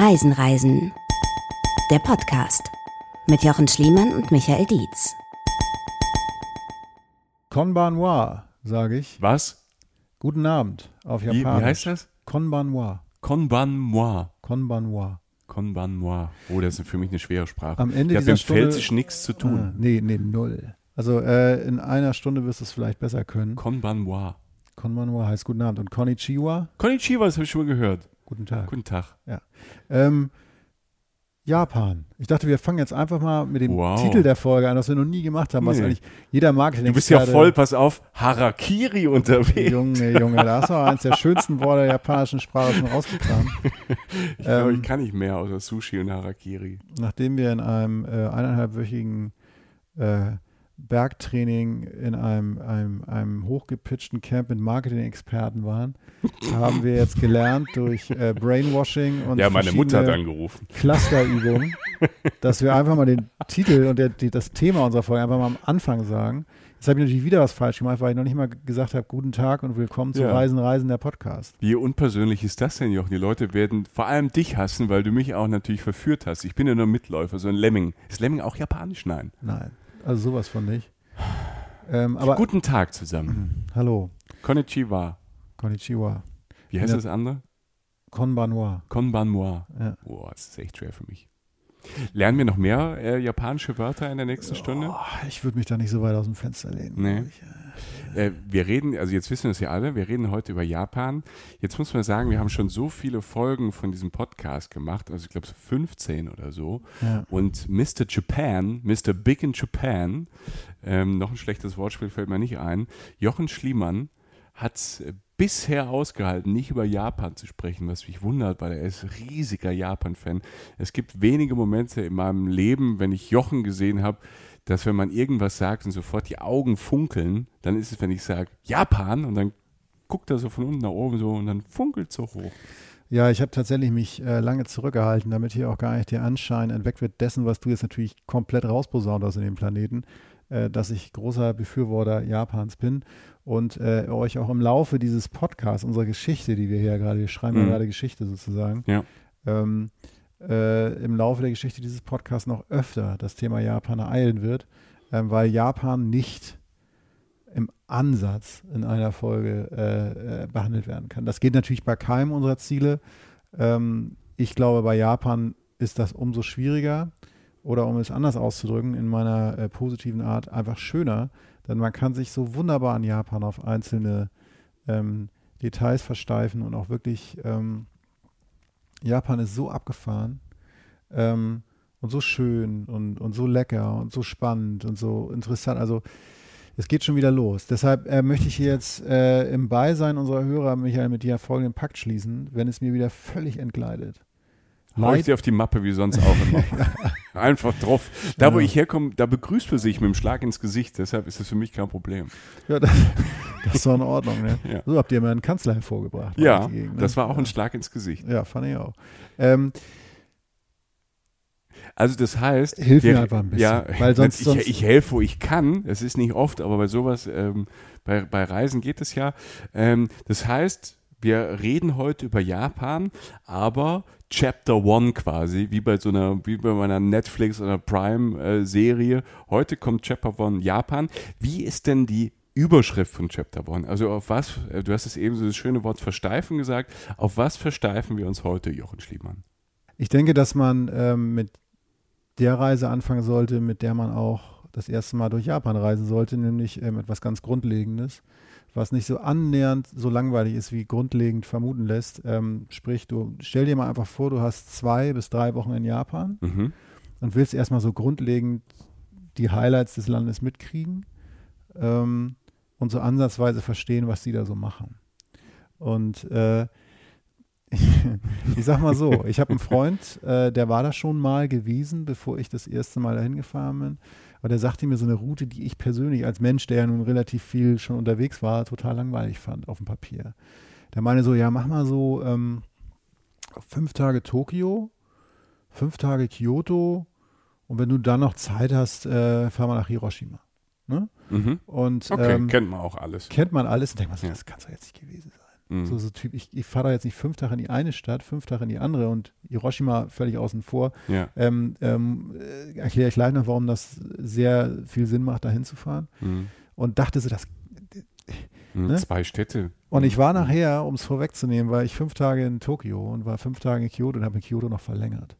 Reisen, Reisen. Der Podcast mit Jochen Schliemann und Michael Dietz. Konbanwa, sage ich. Was? Guten Abend auf Wie, Japanisch. wie heißt das? Konbanwa. Konbanwa. Konbanwa. Konbanwa. Oh, das ist für mich eine schwere Sprache. Am Ende ich habe dieser mit Pfälzisch nichts zu Ah, tun. nee, nee, null. Also äh, in einer Stunde wirst du es vielleicht besser können. Konbanwa. Konbanwa heißt guten Abend. Und Konnichiwa, Konnichiwa, das habe ich schon mal gehört. Guten Tag. Guten Tag. Ähm, Japan. Ich dachte, wir fangen jetzt einfach mal mit dem Wow. Titel der Folge an, das wir noch nie gemacht haben, was Nee. eigentlich jeder Marketing Du bist ja voll, pass auf, Harakiri unterwegs. Junge, Junge, da hast du eins der schönsten Worte der japanischen Sprache schon rausgekramt. Ich glaube, Ähm, ich kann nicht mehr außer Sushi und Harakiri. nachdem wir in einem äh, eineinhalbwöchigen äh, Bergtraining in einem, einem, einem hochgepitchten Camp mit Marketing-Experten waren, haben wir jetzt gelernt durch äh, Brainwashing und Ja, meine Mutter hat angerufen. Clusterübungen, dass wir einfach mal den Titel und der, die, das Thema unserer Folge einfach mal am Anfang sagen. Jetzt habe ich natürlich wieder was falsch gemacht, weil ich noch nicht mal gesagt habe, guten Tag und willkommen zu Ja. Reisen, Reisen, der Podcast. Wie unpersönlich ist das denn, Jochen? Die Leute werden vor allem dich hassen, weil du mich auch natürlich verführt hast. Ich bin ja nur Mitläufer, so ein Lemming. Ist Lemming auch japanisch? Nein. Nein, also sowas von nicht. Ähm, aber Guten Tag zusammen. hallo, Konnichiwa. Konnichiwa, Wie heißt das andere? Konbanwa. Konbanwa. Ja. Boah, das ist echt schwer für mich. Lernen wir noch mehr äh, japanische Wörter in der nächsten Stunde? Oh, ich würde mich da nicht so weit aus dem Fenster lehnen. Nee. ich. Äh, wir reden, also jetzt wissen wir es ja alle, wir reden heute über Japan. Jetzt muss man sagen, wir haben schon so viele Folgen von diesem Podcast gemacht, also ich glaube so 15 oder so. Ja. Und Mr. Japan, Mr. Big in Japan, ähm, noch ein schlechtes Wortspiel fällt mir nicht ein, Jochen Schliemann hat es bisher ausgehalten, nicht über Japan zu sprechen, was mich wundert, weil er ist riesiger Japan-Fan. Es gibt wenige Momente in meinem Leben, wenn ich Jochen gesehen habe, dass wenn man irgendwas sagt und sofort die Augen funkeln, dann ist es, wenn ich sage Japan und dann guckt er so von unten nach oben so und dann funkelt so hoch. Ja, ich habe tatsächlich mich äh, lange zurückgehalten, damit hier auch gar nicht der Anschein entweckt wird dessen, was du jetzt natürlich komplett rausposaunt hast in dem Planeten, dass ich großer Befürworter Japans bin und äh, euch auch im Laufe dieses Podcasts, unserer Geschichte, die wir hier gerade, wir schreiben ja Mhm. gerade Geschichte sozusagen, Ja. ähm, äh, im Laufe der Geschichte dieses Podcasts noch öfter das Thema Japan ereilen wird, ähm, weil Japan nicht im Ansatz in einer Folge äh, äh, behandelt werden kann. Das geht natürlich bei keinem unserer Ziele. Ähm, ich glaube, bei Japan ist das umso schwieriger oder um es anders auszudrücken, in meiner äh, positiven Art einfach schöner, denn man kann sich so wunderbar an Japan auf einzelne ähm, Details versteifen und auch wirklich, ähm, Japan ist so abgefahren ähm, und so schön und, und so lecker und so spannend und so interessant. Also es geht schon wieder los. Deshalb äh, möchte ich hier jetzt äh, im Beisein unserer Hörer, Michael, mit dir folgenden Pakt schließen, wenn es mir wieder völlig entgleitet. Hau ich dir auf die Mappe wie sonst auch immer. Einfach drauf. Da, wo ich herkomme, da begrüßt man sich mit dem Schlag ins Gesicht. Deshalb ist das für mich kein Problem. Ja, das, das ist doch in Ordnung. Ne? Ja. So habt ihr mir einen Kanzler hervorgebracht. Ja, Gegend, ne? das war auch ein Schlag ins Gesicht. Ja, fand ich auch. Ähm, Also das heißt, Hilf mir einfach ein bisschen, Ja, weil sonst- ich, sonst- ich helfe, wo ich kann. Es ist nicht oft, aber bei sowas, ähm, bei, bei Reisen geht es ja. Ähm, das heißt, wir reden heute über Japan, aber Chapter One quasi, wie bei so einer, wie bei meiner Netflix oder Prime-Serie. heute kommt Chapter One Japan. Wie ist denn die Überschrift von Chapter One? Also auf was, äh, du hast es eben so das schöne Wort versteifen gesagt, auf was versteifen wir uns heute, Jochen Schliemann? Ich denke, dass man ähm, mit der Reise anfangen sollte, mit der man auch das erste Mal durch Japan reisen sollte, nämlich ähm, etwas ganz Grundlegendes, was nicht so annähernd so langweilig ist, wie grundlegend vermuten lässt. Ähm, sprich, du stell dir mal einfach vor, du hast zwei bis drei Wochen in Japan Mhm. und willst erstmal so grundlegend die Highlights des Landes mitkriegen ähm, und so ansatzweise verstehen, was die da so machen. Und äh, ich sag mal so, ich habe einen Freund, äh, der war da schon mal gewesen, bevor ich das erste Mal dahin gefahren bin. Aber der sagte mir so eine Route, die ich persönlich als Mensch, der ja nun relativ viel schon unterwegs war, total langweilig fand auf dem Papier. Der meine so, ja, mach mal so ähm, fünf Tage Tokio, fünf Tage Kyoto und wenn du dann noch Zeit hast, äh, fahr mal nach Hiroshima. Ne? Mhm. Und Okay, ähm, kennt man auch alles. kennt man alles und denkt man so, Ja. das kann es doch jetzt nicht gewesen sein. Mhm. So, so typ, ich, ich fahre da jetzt nicht fünf Tage in die eine Stadt, fünf Tage in die andere und Hiroshima völlig außen vor. Ja. Ähm, ähm, äh, erkläre ich gleich noch, warum das sehr viel Sinn macht, da hinzufahren. Mhm. Und dachte so, das. Mhm. Ne? Zwei Städte. Und ich war nachher, um es vorwegzunehmen, war ich fünf Tage in Tokio und war fünf Tage in Kyoto und habe in Kyoto noch verlängert.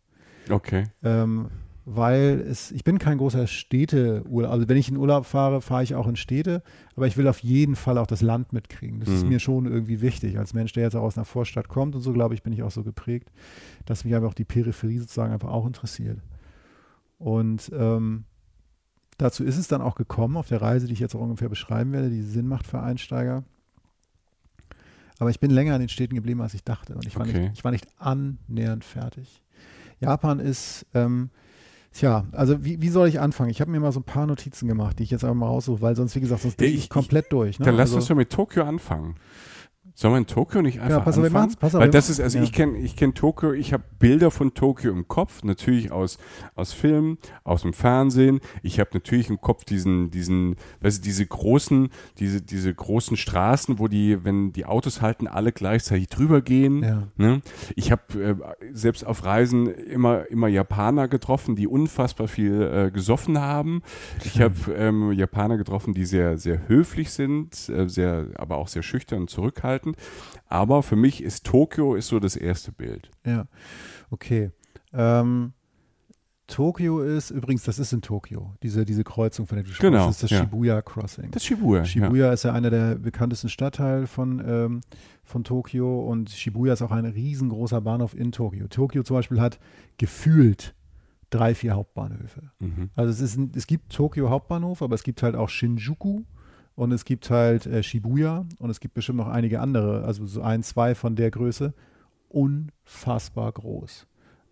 Okay. Ähm, weil es, ich bin kein großer Städteurlaub. Also wenn ich in Urlaub fahre, fahre ich auch in Städte, aber ich will auf jeden Fall auch das Land mitkriegen. Das ist Mhm. mir schon irgendwie wichtig. Als Mensch, der jetzt auch aus einer Vorstadt kommt und so, glaube ich, bin ich auch so geprägt, dass mich aber auch die Peripherie sozusagen einfach auch interessiert. Und ähm, dazu ist es dann auch gekommen, auf der Reise, die ich jetzt auch ungefähr beschreiben werde, die Sinn macht für Einsteiger. Aber ich bin länger in den Städten geblieben, als ich dachte. Und ich war, Okay. nicht, ich war nicht annähernd fertig. Japan ist, ähm, tja, also wie, wie soll ich anfangen? Ich habe mir mal so ein paar Notizen gemacht, die ich jetzt einfach mal raussuche, weil sonst, wie gesagt, sonst Ja, drehe ich, ich- komplett durch. Ne? Dann lass also, uns doch mit Tokio anfangen. Sollen wir in Tokio nicht einfach pass auf, anfangen? machen's, pass auf, Weil das ist, also ja. ich kenne ich kenn Tokio, ich habe Bilder von Tokio im Kopf, natürlich aus, aus Filmen, aus dem Fernsehen. Ich habe natürlich im Kopf diesen, diesen, weißt du, diese großen, diese, diese großen Straßen, wo die, wenn die Autos halten, alle gleichzeitig drüber gehen. Ja. Ne? Ich habe äh, selbst auf Reisen immer, immer Japaner getroffen, die unfassbar viel äh, gesoffen haben. Ich habe ähm, Japaner getroffen, die sehr, sehr höflich sind, äh, sehr, aber auch sehr schüchtern und zurückhaltend. Aber für mich ist Tokio ist so das erste Bild. Ja, okay. Ähm, Tokio ist, übrigens, das ist in Tokio, diese, diese Kreuzung, von der du Genau, das ist das ja. Shibuya Crossing. Das Shibuya. Shibuya ist ja einer der bekanntesten Stadtteile von, ähm, von Tokio und Shibuya ist auch ein riesengroßer Bahnhof in Tokio. Tokio zum Beispiel hat gefühlt drei, vier Hauptbahnhöfe. Ja. Mhm. Also es, ist, es gibt Tokio Hauptbahnhof, aber es gibt halt auch Shinjuku und es gibt halt äh, Shibuya und es gibt bestimmt noch einige andere, also so ein, zwei von der Größe. Unfassbar groß.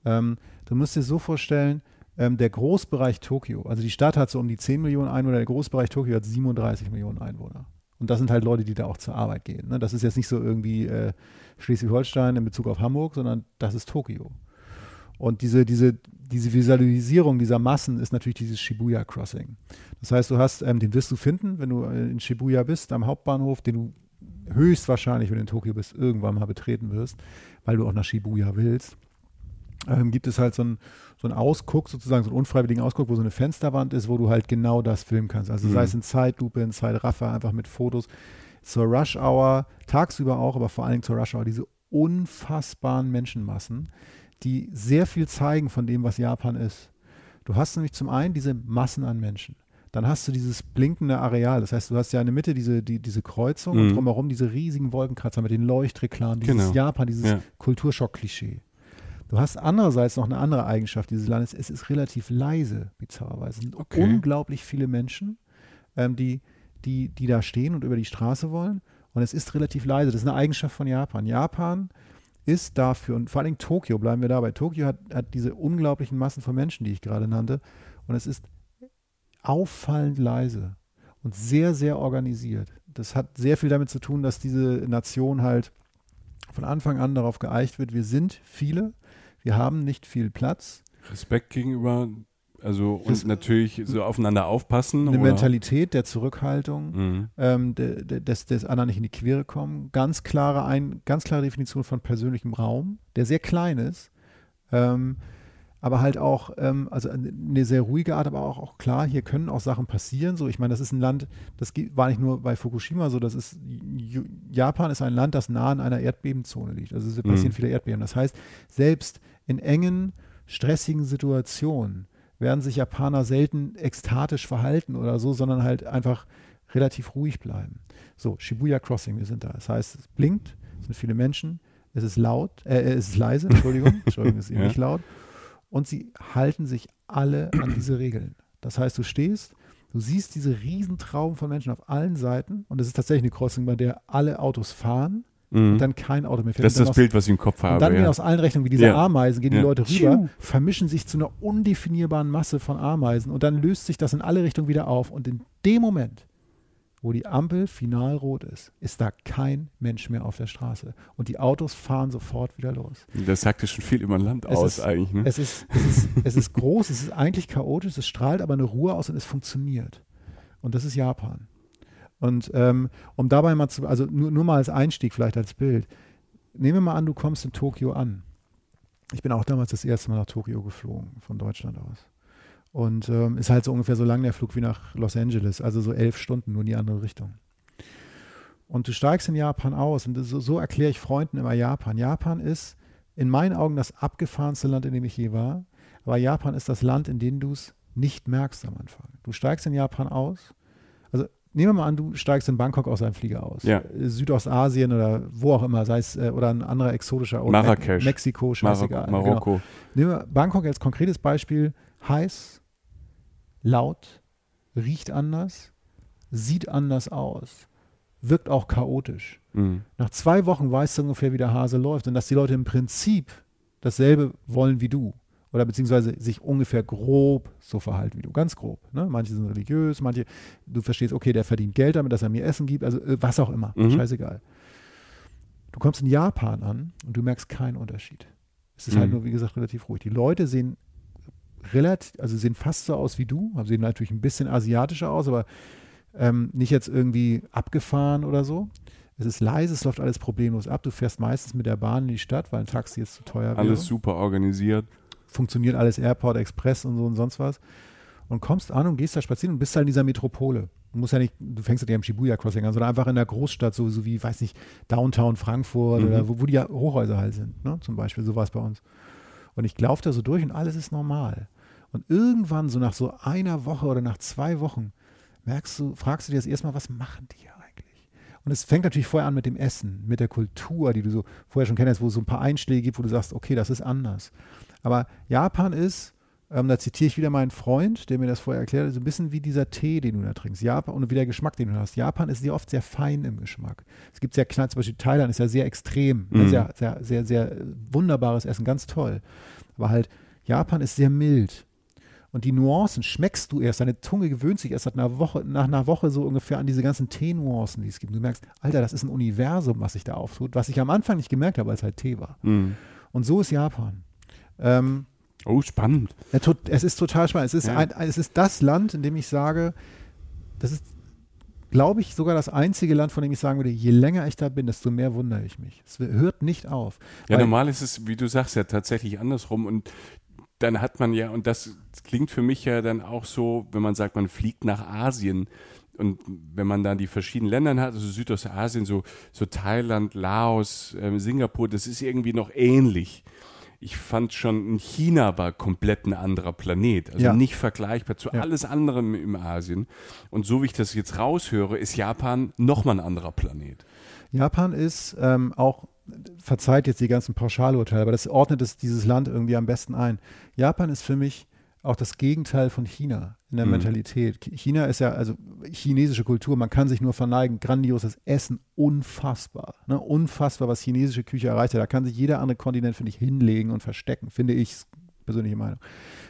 Ähm, du musst dir so vorstellen, ähm, der Großbereich Tokio, also die Stadt hat so um die 10 Millionen Einwohner, der Großbereich Tokio hat 37 Millionen Einwohner. Und das sind halt Leute, die da auch zur Arbeit gehen. Ne? Das ist jetzt nicht so irgendwie äh, Schleswig-Holstein in Bezug auf Hamburg, sondern das ist Tokio. Und diese, diese, diese Visualisierung dieser Massen ist natürlich dieses Shibuya Crossing. Das heißt, du hast, ähm, den wirst du finden, wenn du äh, in Shibuya bist, am Hauptbahnhof, den du höchstwahrscheinlich, wenn du in Tokio bist, irgendwann mal betreten wirst, weil du auch nach Shibuya willst. Ähm, gibt es halt so einen so Ausguck, sozusagen so einen unfreiwilligen Ausguck, wo so eine Fensterwand ist, wo du halt genau das filmen kannst. Also Mhm. sei es in Zeitlupe, in Zeitraffer, einfach mit Fotos. Zur Rush Hour, tagsüber auch, aber vor allen Dingen zur Rush Hour, diese unfassbaren Menschenmassen, die sehr viel zeigen von dem, was Japan ist. Du hast nämlich zum einen diese Massen an Menschen. Dann hast du dieses blinkende Areal. Das heißt, du hast ja in der Mitte diese, die, diese Kreuzung und Mhm. drumherum diese riesigen Wolkenkratzer mit den Leuchtreklamen, dieses Genau. Japan, dieses Ja. Kulturschock-Klischee. Du hast andererseits noch eine andere Eigenschaft dieses Landes. Es ist relativ leise, bizarrerweise. Es sind Okay. unglaublich viele Menschen, ähm, die, die, die da stehen und über die Straße wollen. Und es ist relativ leise. Das ist eine Eigenschaft von Japan. Japan ist dafür, und vor Dingen Tokio, bleiben wir dabei. Tokio hat, hat diese unglaublichen Massen von Menschen, die ich gerade nannte. Und es ist auffallend leise und sehr, sehr organisiert. Das hat sehr viel damit zu tun, dass diese Nation halt von Anfang an darauf geeicht wird, wir sind viele, wir haben nicht viel Platz. Respekt gegenüber, also und Das- natürlich so aufeinander aufpassen. Eine oder? Mentalität der Zurückhaltung, Mhm. ähm, de, de, des, des anderen nicht in die Quere kommen. Ganz klare, ein, ganz klare Definition von persönlichem Raum, der sehr klein ist, ähm, aber halt auch, ähm, also eine sehr ruhige Art, aber auch, auch klar, hier können auch Sachen passieren. So, ich meine, das ist ein Land, das war nicht nur bei Fukushima so, das ist, Japan ist ein Land, das nah an einer Erdbebenzone liegt. Also es passieren Mhm. viele Erdbeben. Das heißt, selbst in engen, stressigen Situationen werden sich Japaner selten ekstatisch verhalten oder so, sondern halt einfach relativ ruhig bleiben. So, Shibuya Crossing, wir sind da. Das heißt, es blinkt, es sind viele Menschen, es ist laut, äh, es ist leise, Entschuldigung, Entschuldigung, es ist eben Ja. nicht laut. Und sie halten sich alle an diese Regeln. Das heißt, du stehst, du siehst diese Riesentrauben von Menschen auf allen Seiten und es ist tatsächlich eine Crossing, bei der alle Autos fahren Mhm. und dann kein Auto mehr fährt. das ist das aus- Bild, was ich im Kopf habe. und dann gehen ja. aus allen Richtungen, wie diese Ja. Ameisen, gehen die Ja. Leute rüber, Tschiu. vermischen sich zu einer undefinierbaren Masse von Ameisen und dann löst sich das in alle Richtungen wieder auf. Und in dem Moment, wo die Ampel final rot ist, ist da kein Mensch mehr auf der Straße. Und die Autos fahren sofort wieder los. Das sagt ja schon viel über ein Land Es aus ist- eigentlich. Ne? Es ist, es, ist, es ist groß, es ist eigentlich chaotisch, es strahlt aber eine Ruhe aus und es funktioniert. Und das ist Japan. Und ähm, um dabei mal zu, also nur, nur mal als Einstieg, vielleicht als Bild. Nehmen wir mal an, du kommst in Tokio an. Ich bin auch damals das erste Mal nach Tokio geflogen, von Deutschland aus. Und ähm, ist halt so ungefähr so lang der Flug wie nach Los Angeles, also so elf Stunden, nur in die andere Richtung. Und du steigst in Japan aus und so, so erkläre ich Freunden immer Japan. Japan ist in meinen Augen das abgefahrenste Land, in dem ich je war. Aber Japan ist das Land, in dem du es nicht merkst am Anfang. Du steigst in Japan aus. Nehmen wir mal an, du steigst in Bangkok aus einem Flieger aus. Ja. Südostasien oder wo auch immer, sei es äh, oder ein anderer exotischer Ort. Marrakesch. Mexiko, scheißegal. Marokko. Marokko. Genau. Nehmen wir Bangkok als konkretes Beispiel. Heiß, laut, riecht anders, sieht anders aus, wirkt auch chaotisch. Mhm. Nach zwei Wochen weißt du ungefähr, wie der Hase läuft und dass die Leute im Prinzip dasselbe wollen wie du oder beziehungsweise sich ungefähr grob so verhalten wie du, ganz grob. Ne? Manche sind religiös, manche, du verstehst, okay, der verdient Geld damit, dass er mir Essen gibt, also äh, was auch immer, Mhm. scheißegal. Du kommst in Japan an und du merkst keinen Unterschied. Es ist halt Mhm. nur, wie gesagt, relativ ruhig. Die Leute sehen relativ, also sehen fast so aus wie du, also sehen natürlich ein bisschen asiatischer aus, aber ähm, nicht jetzt irgendwie abgefahren oder so. Es ist leise, es läuft alles problemlos ab. Du fährst meistens mit der Bahn in die Stadt, weil ein Taxi jetzt zu teuer wäre Alles super organisiert. Funktioniert alles Airport Express und so und sonst was. Und kommst an und gehst da spazieren und bist halt in dieser Metropole. Du musst ja nicht, du fängst ja nicht am Shibuya Crossing an, sondern einfach in der Großstadt, so, so wie, weiß nicht, Downtown Frankfurt Mhm. oder wo, wo die Hochhäuser halt sind, ne? zum Beispiel, so war es bei uns. Und ich laufe da so durch und alles ist normal. Und irgendwann, so nach so einer Woche oder nach zwei Wochen, merkst du, fragst du dir das erstmal, was machen die hier eigentlich? Und es fängt natürlich vorher an mit dem Essen, mit der Kultur, die du so vorher schon kennst, wo es so ein paar Einschläge gibt, wo du sagst, okay, das ist anders. Aber Japan ist, ähm, da zitiere ich wieder meinen Freund, der mir das vorher erklärt hat, so ein bisschen wie dieser Tee, den du da trinkst. Japan und wie der Geschmack, den du hast. Japan ist sehr oft sehr fein im Geschmack. Es gibt sehr klein, zum Beispiel Thailand ist ja sehr extrem, Mhm. sehr, sehr, sehr, sehr wunderbares Essen, ganz toll. Aber halt, Japan ist sehr mild. Und die Nuancen schmeckst du erst, deine Zunge gewöhnt sich erst nach einer Woche, nach einer Woche so ungefähr an diese ganzen Tee-Nuancen, die es gibt. Und du merkst, Alter, das ist ein Universum, was sich da auftut, was ich am Anfang nicht gemerkt habe, als halt Tee war. Mhm. Und so ist Japan. Ähm, Oh, spannend. es ist total spannend. Es ist, Ja. ein, es ist das Land, in dem ich sage, das ist, glaube ich, sogar das einzige Land, von dem ich sagen würde, je länger ich da bin, desto mehr wundere ich mich. Es hört nicht auf. Ja, normal ist es, wie du sagst, ja tatsächlich andersrum. Und dann hat man ja, und das klingt für mich ja dann auch so, wenn man sagt, man fliegt nach Asien. Und wenn man dann die verschiedenen Länder hat, also Südostasien, so, so Thailand, Laos, ähm, Singapur, das ist irgendwie noch ähnlich. Ich fand schon, in China war komplett ein anderer Planet. Also Ja. nicht vergleichbar zu Ja. alles anderem im Asien. Und so wie ich das jetzt raushöre, ist Japan nochmal ein anderer Planet. Japan ist ähm, auch, verzeiht jetzt die ganzen Pauschalurteile, aber das ordnet es, dieses Land irgendwie am besten ein. Japan ist für mich auch das Gegenteil von China in der Mhm. Mentalität. China ist ja, also chinesische Kultur, man kann sich nur verneigen, grandioses Essen, unfassbar. Ne? Unfassbar, was chinesische Küche erreicht hat. Da kann sich jeder andere Kontinent, finde ich, hinlegen und verstecken, finde ich, persönliche Meinung.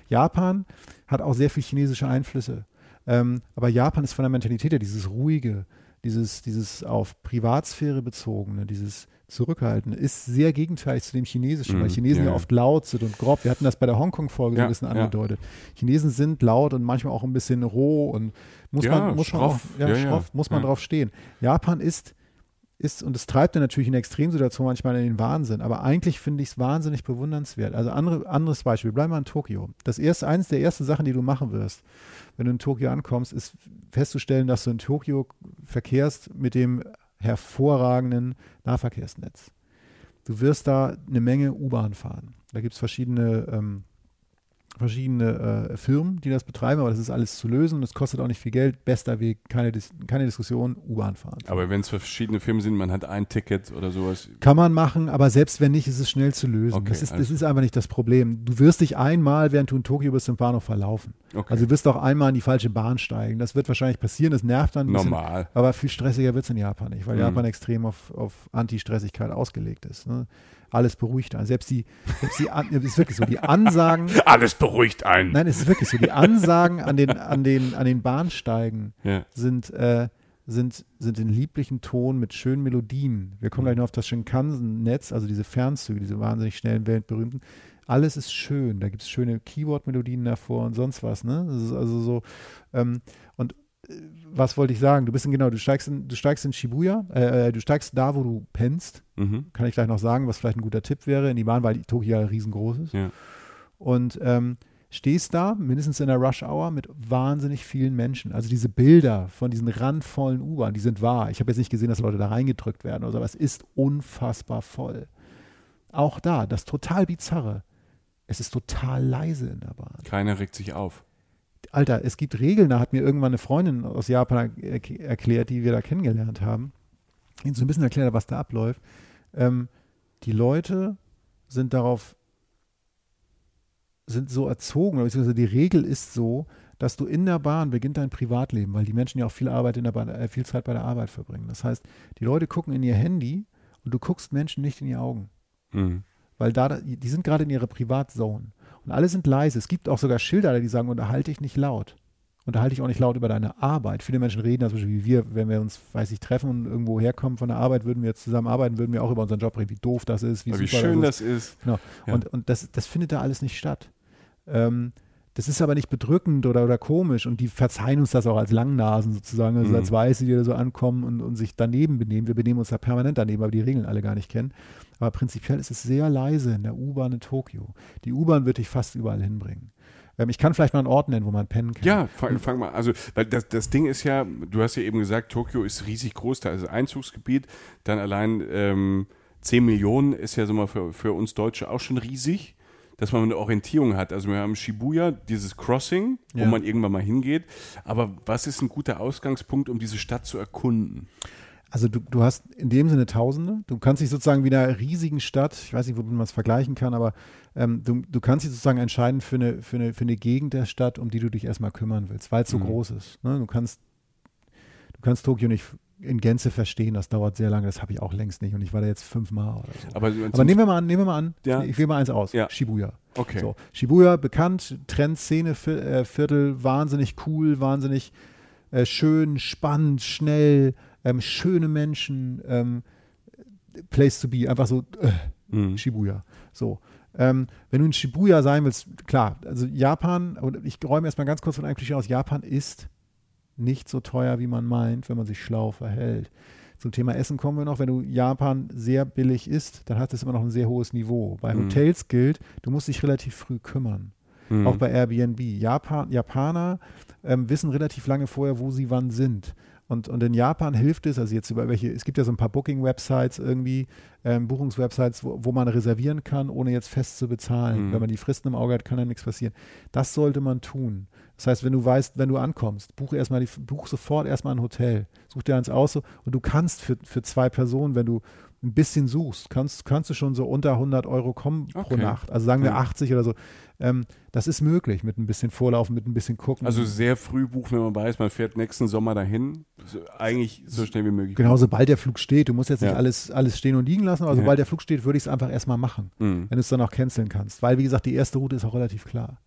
Japan hat auch sehr viel chinesische Einflüsse. Ähm, aber Japan ist von der Mentalität her dieses ruhige, dieses, dieses auf Privatsphäre bezogene, dieses Zurückhaltende, ist sehr gegenteilig zu dem Chinesischen, weil Mhm, Chinesen ja, ja. oft laut sind und grob. Wir hatten das bei der Hongkong-Folge so Ja, ein bisschen ja. angedeutet. Chinesen sind laut und manchmal auch ein bisschen roh und muss Ja, man, muss schroff. man auch, ja, Ja, ja. schroff, muss man Ja. drauf stehen. Japan ist, ist, und es treibt dann natürlich in Extremsituationen manchmal in den Wahnsinn, aber eigentlich finde ich es wahnsinnig bewundernswert. Also andere, anderes Beispiel, bleib mal in Tokio. Das erste, eines der ersten Sachen, die du machen wirst, wenn du in Tokio ankommst, ist festzustellen, dass du in Tokio verkehrst mit dem hervorragenden Nahverkehrsnetz. Du wirst da eine Menge U-Bahn fahren. Da gibt es verschiedene, ähm, verschiedene äh, Firmen, die das betreiben, aber das ist alles zu lösen und es kostet auch nicht viel Geld. Bester Weg, keine, Dis keine Diskussion, U-Bahn fahren. Aber wenn es verschiedene Firmen sind, man hat ein Ticket oder sowas. Kann man machen, aber selbst wenn nicht, ist es schnell zu lösen. Okay, das, ist, das ist einfach nicht das Problem. Du wirst dich einmal, während du in Tokio bist, im Bahnhof verlaufen. Okay. Also du wirst auch einmal in die falsche Bahn steigen. Das wird wahrscheinlich passieren, das nervt dann ein bisschen. Normal. Aber viel stressiger wird es in Japan nicht, weil Mhm. Japan extrem auf, auf Anti-Stressigkeit ausgelegt ist. Ne? Alles beruhigt einen. Selbst die, selbst die An ist wirklich so, die Ansagen, Alles beruhigt einen. nein, es ist wirklich so, die Ansagen an den, an den, an den Bahnsteigen Ja. sind, äh, sind, sind in lieblichen Ton mit schönen Melodien. Wir kommen gleich noch auf das Shinkansen-Netz, also diese Fernzüge, diese wahnsinnig schnellen, weltberühmten. Alles ist schön. Da gibt es schöne Keyword-Melodien davor und sonst was. Ne? Das ist also so. Ähm, was wollte ich sagen? Du bist in, genau, du steigst in, du steigst in Shibuya, äh, du steigst da, wo du pennst. Mhm. Kann ich gleich noch sagen, was vielleicht ein guter Tipp wäre in die Bahn, weil die Tokio ja riesengroß ist. Ja. Und ähm, stehst da, mindestens in der Rush Hour, mit wahnsinnig vielen Menschen. Also diese Bilder von diesen randvollen U-Bahnen, die sind wahr. Ich habe jetzt nicht gesehen, dass Leute da reingedrückt werden oder so, aber es ist unfassbar voll. Auch da, das total bizarre. Es ist total leise in der Bahn. Keiner regt sich auf. Alter, es gibt Regeln, da hat mir irgendwann eine Freundin aus Japan er erklärt, die wir da kennengelernt haben. Ihnen so ein bisschen erklärt, was da abläuft. Ähm, die Leute sind darauf, sind so erzogen, beziehungsweise die Regel ist so, dass du in der Bahn beginnt dein Privatleben, weil die Menschen ja auch viel Arbeit in der Bahn, äh, viel Zeit bei der Arbeit verbringen. Das heißt, die Leute gucken in ihr Handy und du guckst Menschen nicht in die Augen. Mhm. Weil da, die sind gerade in ihrer Privatzone. Und alle sind leise. Es gibt auch sogar Schilder, die sagen, unterhalte dich nicht laut. Unterhalte dich auch nicht laut über deine Arbeit. Viele Menschen reden, also wie wir, wenn wir uns, weiß ich, treffen und irgendwo herkommen von der Arbeit, würden wir jetzt zusammen arbeiten, würden wir auch über unseren Job reden, wie doof das ist, wie, wie schön das das ist. Genau. Ja. Und, und das, das findet da alles nicht statt. Ähm, das ist aber nicht bedrückend oder, oder komisch und die verzeihen uns das auch als Langnasen sozusagen, also Mhm. als Weiße, die da so ankommen und, und sich daneben benehmen. Wir benehmen uns da permanent daneben, weil wir die Regeln alle gar nicht kennen. Aber prinzipiell ist es sehr leise in der U-Bahn in Tokio. Die U-Bahn wird dich fast überall hinbringen. Ähm, ich kann vielleicht mal einen Ort nennen, wo man pennen kann. Ja, fang, fang mal. Also, weil das, das Ding ist ja, du hast ja eben gesagt, Tokio ist riesig groß, da ist Einzugsgebiet, dann allein ähm, 10 Millionen ist ja so mal für, für uns Deutsche auch schon riesig, dass man eine Orientierung hat. Also wir haben Shibuya, dieses Crossing, wo Ja. man irgendwann mal hingeht. Aber was ist ein guter Ausgangspunkt, um diese Stadt zu erkunden? Also du, du hast in dem Sinne Tausende. Du kannst dich sozusagen wie in einer riesigen Stadt, ich weiß nicht, womit man es vergleichen kann, aber ähm, du, du kannst dich sozusagen entscheiden für eine, für, eine, für eine Gegend der Stadt, um die du dich erstmal kümmern willst, weil es so Mhm. groß ist. Ne? Du, kannst, du kannst Tokio nicht in Gänze verstehen, das dauert sehr lange, das habe ich auch längst nicht und ich war da jetzt fünfmal oder so. Aber, Aber nehmen wir mal an, nehmen wir mal an, Ja. ich wähle mal eins aus, Ja. Shibuya. okay. So, Shibuya, bekannt, Trendszene, Viertel, äh, Viertel, wahnsinnig cool, wahnsinnig äh, schön, spannend, schnell, ähm, schöne Menschen, ähm, Place to be, einfach so äh, Mhm. Shibuya. So. Ähm, wenn du in Shibuya sein willst, klar, also Japan, und ich räume erstmal ganz kurz von einem Klischee aus, Japan ist nicht so teuer, wie man meint, wenn man sich schlau verhält. Zum Thema Essen kommen wir noch. Wenn du Japan sehr billig isst, dann hat es immer noch ein sehr hohes Niveau. Bei Mhm. Hotels gilt, du musst dich relativ früh kümmern. Mhm. Auch bei Airbnb. Japan, Japaner ähm, wissen relativ lange vorher, wo sie wann sind. Und, und in Japan hilft es, also jetzt über welche, es gibt ja so ein paar Booking-Websites irgendwie, ähm, Buchungswebsites, wo, wo man reservieren kann, ohne jetzt fest zu bezahlen. Mhm. Wenn man die Fristen im Auge hat, kann da nichts passieren. Das sollte man tun. Das heißt, wenn du weißt, wenn du ankommst, buch erstmal die, buch sofort erstmal ein Hotel. Such dir eins aus und du kannst für, für zwei Personen, wenn du ein bisschen suchst, kannst, kannst du schon so unter 100 Euro kommen pro Okay. Nacht. Also sagen wir Ja. 80 oder so. Ähm, das ist möglich mit ein bisschen Vorlaufen, mit ein bisschen gucken. Also sehr früh buchen, wenn man weiß, man fährt nächsten Sommer dahin. So, eigentlich so schnell wie möglich. Genau, sobald der Flug steht, du musst jetzt nicht Ja. alles, alles stehen und liegen lassen, aber Ja. sobald der Flug steht, würde ich es einfach erstmal machen, Mhm. wenn du es dann auch canceln kannst. Weil, wie gesagt, die erste Route ist auch relativ klar.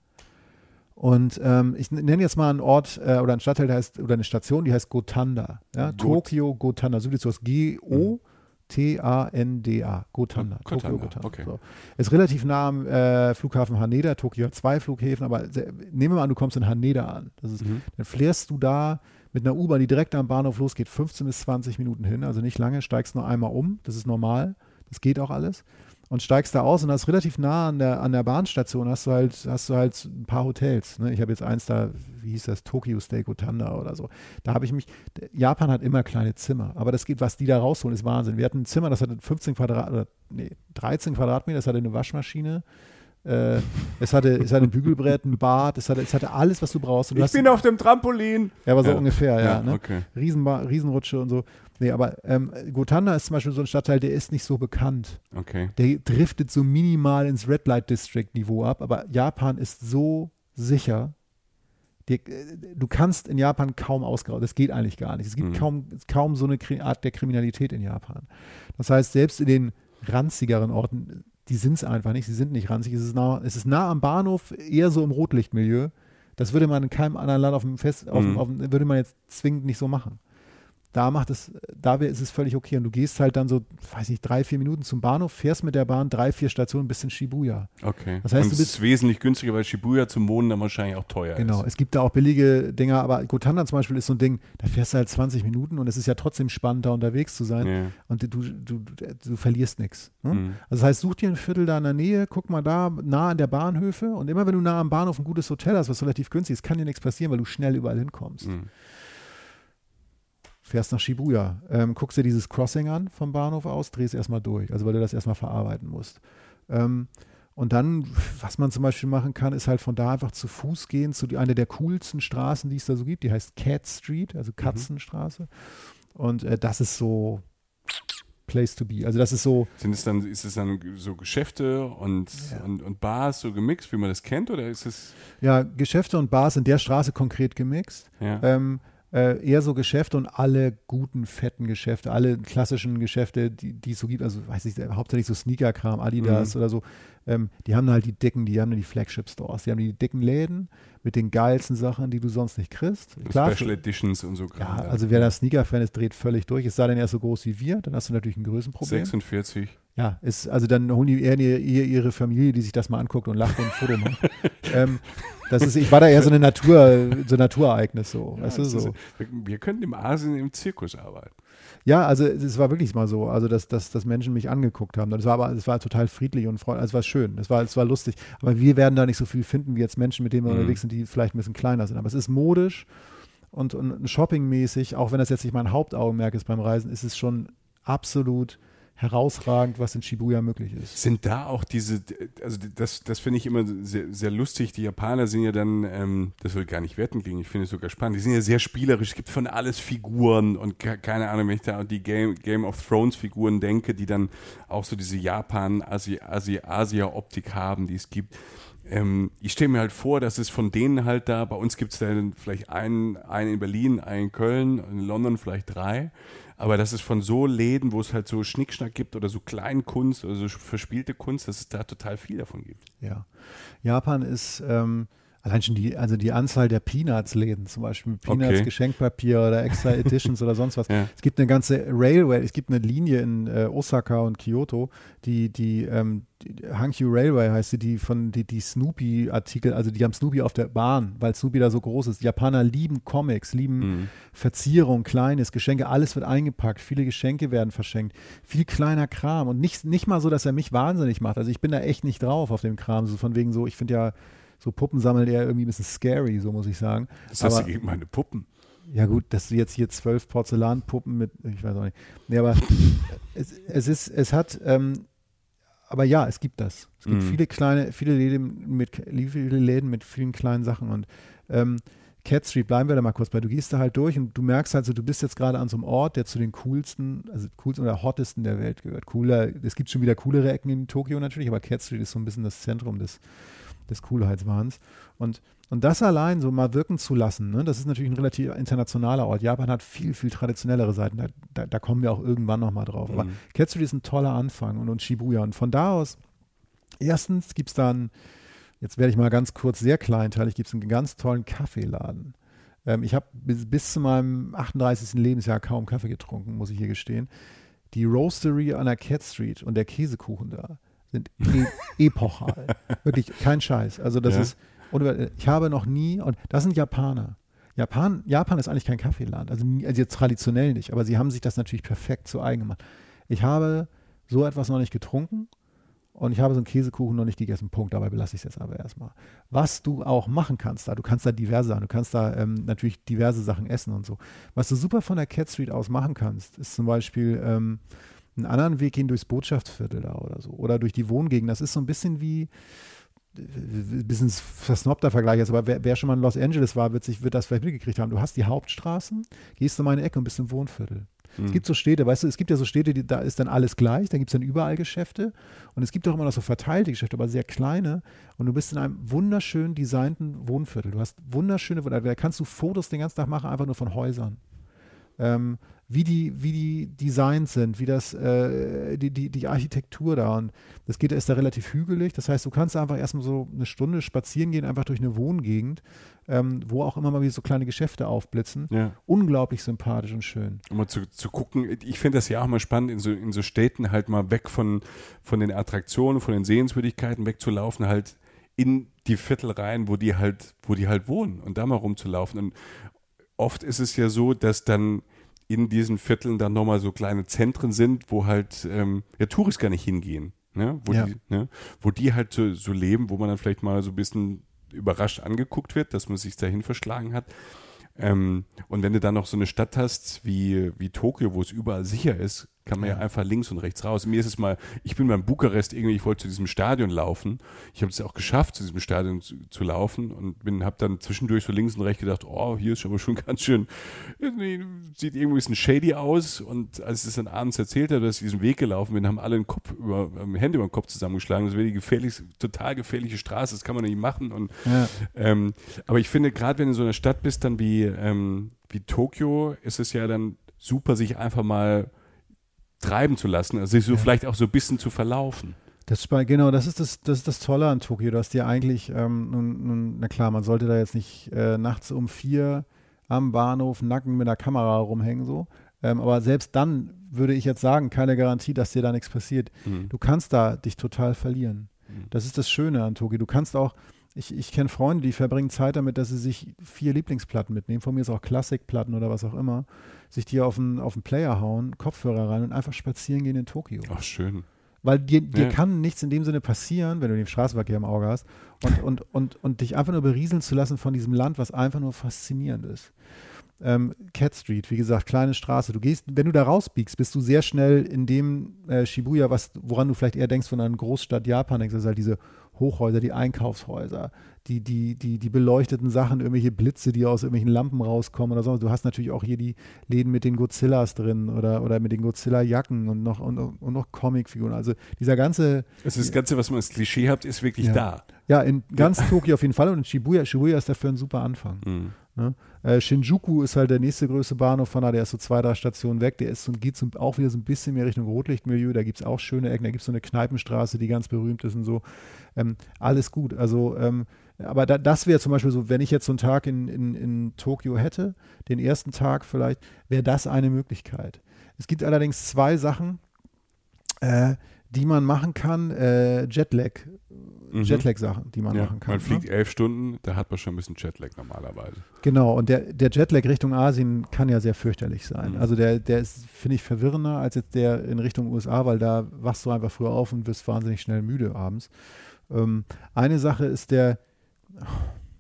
Und ähm, ich nenne jetzt mal einen Ort äh, oder einen Stadtteil, der heißt, oder eine Station, die heißt Gotanda. Ja? Got- Tokio Gotanda. So wie aus G-O-T-A-N-D-A. Gotanda. Gotanda, Tokio Gotanda. okay. So. Ist relativ nah am äh, Flughafen Haneda. Tokio hat zwei Flughäfen, aber sehr, nehmen wir mal an, du kommst in Haneda an. Ist, Mhm. dann fährst du da mit einer U-Bahn, die direkt am Bahnhof losgeht, 15 bis 20 Minuten hin, also nicht lange, steigst nur einmal um, das ist normal, das geht auch alles. Und steigst da aus und das ist relativ nah an der, an der Bahnstation, hast du halt, hast du halt ein paar Hotels. Ne? Ich habe jetzt eins da, wie hieß das, Tokyo Steak Otanda oder so. Da habe ich mich, Japan hat immer kleine Zimmer, aber das geht, was die da rausholen, ist Wahnsinn. Wir hatten ein Zimmer, das hatte 15 Quadrat, oder nee, 13 Quadratmeter, das hatte eine Waschmaschine, äh, es, hatte, es hatte ein Bügelbrett, ein Bad, es hatte, es hatte alles, was du brauchst. Und du Ich hast- bin auf dem Trampolin. ja, aber so Ja. ungefähr, ja. Ja, ne? okay. Riesenrutsche und so. Nee, aber ähm, Gotanda ist zum Beispiel so ein Stadtteil, der ist nicht so bekannt. Okay. Der driftet so minimal ins Red Light District Niveau ab, aber Japan ist so sicher. Die, äh, du kannst in Japan kaum ausgraben. Das geht eigentlich gar nicht. Es gibt Mhm. kaum, kaum so eine Art der Kriminalität in Japan. Das heißt, selbst in den ranzigeren Orten, die sind es einfach nicht. Sie sind nicht ranzig. Es ist, nah, es ist nah am Bahnhof, eher so im Rotlichtmilieu. Das würde man in keinem anderen Land auf dem Fest, auf, Mhm. auf, würde man jetzt zwingend nicht so machen. Da macht es, da ist es völlig okay. Und du gehst halt dann so, weiß nicht, drei, vier Minuten zum Bahnhof, fährst mit der Bahn drei, vier Stationen bis in Shibuya. Okay. Das heißt, Und du bist- ist wesentlich günstiger, weil Shibuya zum Wohnen dann wahrscheinlich auch teuer Genau, ist. es gibt da auch billige Dinger, aber Gotanda zum Beispiel ist so ein Ding, da fährst du halt 20 Minuten und es ist ja trotzdem spannend, da unterwegs zu sein. Ja. Und du, du, du, verlierst nichts. Ne? Mhm. Also das heißt, such dir ein Viertel da in der Nähe, guck mal da nah an der Bahnhöfe und immer wenn du nah am Bahnhof ein gutes Hotel hast, was relativ günstig ist, kann dir nichts passieren, weil du schnell überall hinkommst. Mhm. Fährst nach Shibuya, ähm, guckst dir dieses Crossing an vom Bahnhof aus, drehst erstmal durch, also weil du das erstmal verarbeiten musst. Ähm, und dann, was man zum Beispiel machen kann, ist halt von da einfach zu Fuß gehen zu die, einer der coolsten Straßen, die es da so gibt. Die heißt Cat Street, also Katzenstraße. Und äh, das ist so Place to be. Also das ist so, Sind es dann, ist es dann so Geschäfte und, Ja. und, und Bars so gemixt, wie man das kennt, oder ist es ja, Geschäfte und Bars in der Straße konkret gemixt. ja. Ähm, äh, eher so Geschäfte und alle guten, fetten Geschäfte, alle klassischen Geschäfte, die, die es so gibt, also weiß ich, hauptsächlich so Sneaker-Kram, Adidas Mhm. oder so, ähm, die haben halt die dicken, die haben die Flagship-Stores, die haben die dicken Läden mit den geilsten Sachen, die du sonst nicht kriegst. Klar, Special Editions und so ja, Kram. also wer da Sneaker-Fan ist, dreht völlig durch. Es sei denn, er ist so groß wie wir, dann hast du natürlich ein Größenproblem. 46. Ja, ist, also dann holen die eher ihr, ihre Familie, die sich das mal anguckt und lacht und ein Foto macht. ähm, das ist, ich war da eher so eine Natur, so ein Naturereignis so, weißt du, das ist- so. wir, könnten im Asien im Zirkus arbeiten. Ja, also es war wirklich mal so, also dass, dass, dass Menschen mich angeguckt haben. Das war aber, es war total friedlich und freundlich, also es war schön, es war, es war lustig. Aber wir werden da nicht so viel finden wie jetzt Menschen, mit denen wir Mhm. unterwegs sind, die vielleicht ein bisschen kleiner sind. Aber es ist modisch und, und shoppingmäßig, auch wenn das jetzt nicht mein Hauptaugenmerk ist beim Reisen, ist es schon absolut herausragend, was in Shibuya möglich ist. Sind da auch diese, also das, das finde ich immer sehr, sehr lustig. Die Japaner sind ja dann, ähm, das soll gar nicht werten klingen, ich finde es sogar spannend, die sind ja sehr spielerisch. Es gibt von alles Figuren und ke- keine Ahnung, wenn ich da an die Game, Game of Thrones Figuren denke, die dann auch so diese Japan-Asia-Optik haben, die es gibt. Ähm, ich stelle mir halt vor, dass es von denen halt da, bei uns gibt es dann vielleicht einen, einen in Berlin, einen in Köln, in London vielleicht drei. Aber dass es von so Läden, wo es halt so Schnickschnack gibt oder so Kleinkunst oder so verspielte Kunst, dass es da total viel davon gibt. Ja. Japan ist ähm, allein schon die, also die Anzahl der Peanuts-Läden, zum Beispiel Peanuts Okay. Geschenkpapier oder Extra Editions oder sonst was. Ja. Es gibt eine ganze Railway, es gibt eine Linie in äh, Osaka und Kyoto, die, die, ähm, die Hankyu Railway heißt sie, die von die, die Snoopy-Artikel, also die haben Snoopy auf der Bahn, weil Snoopy da so groß ist. Die Japaner lieben Comics, lieben Mhm. Verzierung, Kleines, Geschenke, alles wird eingepackt, viele Geschenke werden verschenkt, viel kleiner Kram und nicht, nicht mal so, dass er mich wahnsinnig macht. Also ich bin da echt nicht drauf auf dem Kram, so von wegen so, ich finde ja so Puppen sammeln eher irgendwie ein bisschen scary, so muss ich sagen. Das hast Aber- du gegen meine Puppen. ja gut, dass du jetzt hier zwölf Porzellanpuppen mit, ich weiß auch nicht. Nee, aber es, es ist, es hat, ähm, aber ja, es gibt das. Es gibt Mhm. viele kleine, viele Läden mit, viele Läden mit vielen kleinen Sachen und ähm, Cat Street, bleiben wir da mal kurz bei. Du gehst da halt durch und du merkst halt so, du bist jetzt gerade an so einem Ort, der zu den coolsten, also coolsten oder hottesten der Welt gehört. Cooler, es gibt schon wieder coolere Ecken in Tokio natürlich, aber Cat Street ist so ein bisschen das Zentrum des, des Coolheitswahns. Und, und das allein so mal wirken zu lassen, ne, das ist natürlich ein relativ internationaler Ort. Japan hat viel, viel traditionellere Seiten. Da, da, da kommen wir auch irgendwann nochmal drauf. Aber Mhm. Cat Street ist ein toller Anfang und, und Shibuya. Und von da aus, erstens gibt es dann, jetzt werde ich mal ganz kurz sehr kleinteilig, gibt es einen ganz tollen Kaffeeladen. Ähm, ich habe bis, bis zu meinem 38. Lebensjahr kaum Kaffee getrunken, muss ich hier gestehen. Die Roastery an der Cat Street und der Käsekuchen da sind e epochal. Wirklich kein Scheiß. Also das Ja. ist, ich habe noch nie, und das sind Japaner. Japan, Japan ist eigentlich kein Kaffeeland, also, also jetzt traditionell nicht, aber sie haben sich das natürlich perfekt zu eigen gemacht. Ich habe so etwas noch nicht getrunken und ich habe so einen Käsekuchen noch nicht gegessen. Punkt. Dabei belasse ich es jetzt aber erstmal. Was du auch machen kannst da, du kannst da diverse Sachen, du kannst da ähm, natürlich diverse Sachen essen und so. Was du super von der Cat Street aus machen kannst, ist zum Beispiel ähm, einen anderen Weg gehen durchs Botschaftsviertel da oder so. Oder durch die Wohngegend. Das ist so ein bisschen wie, ein bisschen versnobter Vergleich jetzt, aber wer, wer schon mal in Los Angeles war, wird, sich, wird das vielleicht mitgekriegt haben. Du hast die Hauptstraßen, gehst um eine Ecke und bist im Wohnviertel. Mhm. Es gibt so Städte, weißt du, es gibt ja so Städte, die, da ist dann alles gleich, da gibt es dann überall Geschäfte und es gibt auch immer noch so verteilte Geschäfte, aber sehr kleine und du bist in einem wunderschön designten Wohnviertel. Du hast wunderschöne, da, da kannst du Fotos den ganzen Tag machen, einfach nur von Häusern. Ähm, wie die, wie die Designs sind, wie das, äh, die, die, die Architektur da. Und das geht, ist da relativ hügelig. Das heißt, du kannst einfach erstmal so eine Stunde spazieren gehen, einfach durch eine Wohngegend, ähm, wo auch immer mal wieder so kleine Geschäfte aufblitzen. Ja. Unglaublich sympathisch und schön. Um mal zu, zu gucken, ich finde das ja auch mal spannend, in so, in so Städten halt mal weg von, von den Attraktionen, von den Sehenswürdigkeiten wegzulaufen, halt in die Viertel rein, wo die halt, wo die halt wohnen und da mal rumzulaufen. Und oft ist es ja so, dass dann in diesen Vierteln dann nochmal so kleine Zentren sind, wo halt ähm, ja, Touristen gar nicht hingehen. Ne? Wo, Ja. die, ne? wo die halt so, so leben, wo man dann vielleicht mal so ein bisschen überrascht angeguckt wird, dass man sich dahin verschlagen hat. Ähm, und wenn du dann noch so eine Stadt hast wie, wie Tokio, wo es überall sicher ist, kann man ja. Ja. einfach links und rechts raus. Mir ist es mal, ich bin beim Bukarest irgendwie, ich wollte zu diesem Stadion laufen. Ich habe es auch geschafft, zu diesem Stadion zu, zu laufen und bin, habe dann zwischendurch so links und rechts gedacht, oh, hier ist aber schon ganz schön, sieht irgendwie ein bisschen shady aus. Und als ich es dann abends erzählt habe, dass ich diesen Weg gelaufen bin, haben alle den Kopf über, ähm, Hände über den Kopf zusammengeschlagen. Das wäre die gefährlichste, total gefährliche Straße, das kann man nicht machen. Und Ja. ähm, aber ich finde, gerade wenn du in so einer Stadt bist, dann wie, ähm, wie Tokio, ist es ja dann super, sich einfach mal treiben zu lassen, also sich so Ja. vielleicht auch so ein bisschen zu verlaufen. Das genau, das ist das, das ist das Tolle an Tokio, dass dir eigentlich, ähm, nun, nun, na klar, man sollte da jetzt nicht äh, nachts um vier am Bahnhof nacken mit einer Kamera rumhängen, so. Ähm, aber selbst dann würde ich jetzt sagen, keine Garantie, dass dir da nichts passiert. Mhm. Du kannst da dich total verlieren. Mhm. Das ist das Schöne an Tokio. Du kannst auch, ich, ich kenne Freunde, die verbringen Zeit damit, dass sie sich vier Lieblingsplatten mitnehmen, von mir ist auch Klassikplatten oder was auch immer, sich die auf den, auf den Player hauen, Kopfhörer rein und einfach spazieren gehen in Tokio. Ach, schön. Weil dir, dir Ja. kann nichts in dem Sinne passieren, wenn du den Straßenverkehr im Auge hast und, und, und, und dich einfach nur berieseln zu lassen von diesem Land, was einfach nur faszinierend ist. Ähm, Cat Street, wie gesagt, kleine Straße. Du gehst, wenn du da rausbiegst, bist du sehr schnell in dem äh, Shibuya, was, woran du vielleicht eher denkst, wenn du an eine Großstadt Japan denkst, das ist halt diese Hochhäuser, die Einkaufshäuser, die, die, die, die beleuchteten Sachen, irgendwelche Blitze, die aus irgendwelchen Lampen rauskommen oder so. Du hast natürlich auch hier die Läden mit den Godzillas drin oder, oder mit den Godzilla-Jacken und noch, und, und noch Comicfiguren. Also dieser ganze, Also das Ganze, was man als Klischee hat, ist wirklich Ja. da. ja, in ganz Tokio auf jeden Fall und in Shibuya, Shibuya ist dafür ein super Anfang. Mhm. Ne? Äh, Shinjuku ist halt der nächste größte Bahnhof von da, der ist so zwei, drei Stationen weg. Der ist so, geht so, auch wieder so ein bisschen mehr Richtung Rotlichtmilieu. Da gibt es auch schöne Ecken. Da gibt es so eine Kneipenstraße, die ganz berühmt ist und so. Ähm, alles gut. Also, ähm, aber da, das wäre zum Beispiel so, wenn ich jetzt so einen Tag in, in, in Tokio hätte, den ersten Tag vielleicht, wäre das eine Möglichkeit. Es gibt allerdings zwei Sachen, äh, die man machen kann. Äh, Jetlag, Mhm. Jetlag-Sachen, die man Ja, machen kann. man ne? fliegt elf Stunden, da hat man schon ein bisschen Jetlag normalerweise. Genau, und der, der Jetlag Richtung Asien kann ja sehr fürchterlich sein. Mhm. Also der, der ist, finde ich, verwirrender als jetzt der in Richtung USA, weil da wachst du einfach früher auf und wirst wahnsinnig schnell müde abends. Ähm, eine Sache ist der,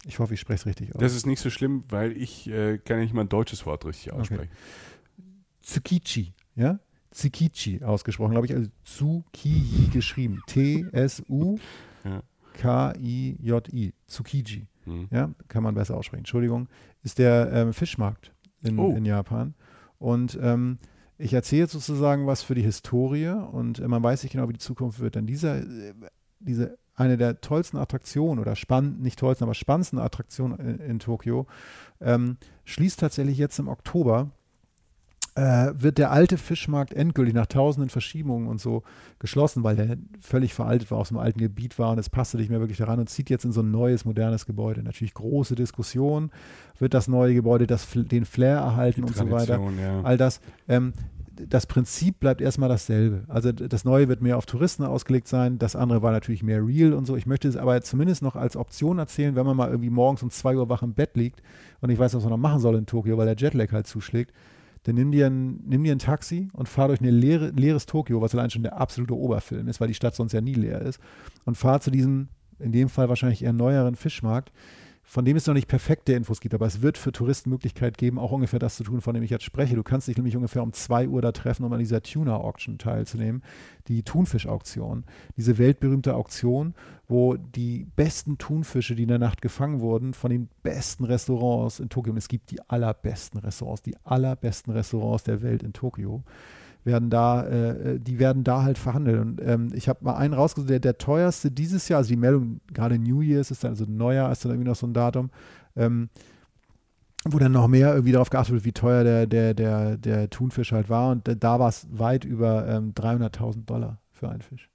ich hoffe, ich spreche es richtig aus. Das ist nicht so schlimm, weil ich äh, kann nicht mal ein deutsches Wort richtig aussprechen. Tsukichi, ja? Tsukichi ausgesprochen, glaube ich, also Tsukiji geschrieben. T-S-U-K-I-J-I. Tsukiji. Mhm. ja, kann man besser aussprechen, Entschuldigung, ist der ähm, Fischmarkt in, Oh. in Japan. Und ähm, ich erzähle jetzt sozusagen was für die Historie und äh, man weiß nicht genau, wie die Zukunft wird. Denn dieser, äh, diese, eine der tollsten Attraktionen oder spannend, nicht tollsten, aber spannendsten Attraktionen in, in Tokio, ähm, schließt tatsächlich jetzt im Oktober äh, wird der alte Fischmarkt endgültig nach tausenden Verschiebungen und so geschlossen, weil der völlig veraltet war, aus dem alten Gebiet war und es passte nicht mehr wirklich daran und zieht jetzt in so ein neues, modernes Gebäude. Natürlich große Diskussion, wird das neue Gebäude das, den Flair erhalten und so weiter. Ja. All das. Ähm, das Prinzip bleibt erstmal dasselbe. Also das Neue wird mehr auf Touristen ausgelegt sein, das andere war natürlich mehr real und so. Ich möchte es aber zumindest noch als Option erzählen, wenn man mal irgendwie morgens um 2 Uhr wach im Bett liegt und ich weiß, was man noch machen soll in Tokio, weil der Jetlag halt zuschlägt, dann nimm dir ein, nimm dir ein Taxi und fahr durch ein leere, leeres Tokio, was allein schon der absolute Oberfilm ist, weil die Stadt sonst ja nie leer ist, und fahr zu diesem, in dem Fall wahrscheinlich eher neueren Fischmarkt, von dem es noch nicht perfekte Infos gibt, aber es wird für Touristen Möglichkeit geben, auch ungefähr das zu tun, von dem ich jetzt spreche. Du kannst dich nämlich ungefähr um 2 Uhr da treffen, um an dieser Tuna-Auction teilzunehmen, die Thunfisch-Auktion. Diese weltberühmte Auktion, wo die besten Thunfische, die in der Nacht gefangen wurden, von den besten Restaurants in Tokio, und es gibt die allerbesten Restaurants, die allerbesten Restaurants der Welt in Tokio, werden da, äh, die werden da halt verhandelt. Und ähm, ich habe mal einen rausgesucht, der, der teuerste dieses Jahr, also die Meldung, gerade New Year's ist dann, also Neujahr ist dann irgendwie noch so ein Datum, ähm, wo dann noch mehr irgendwie darauf geachtet wird, wie teuer der, der, der, der Thunfisch halt war. Und da war es weit über ähm, 300.000 Dollar für einen Fisch.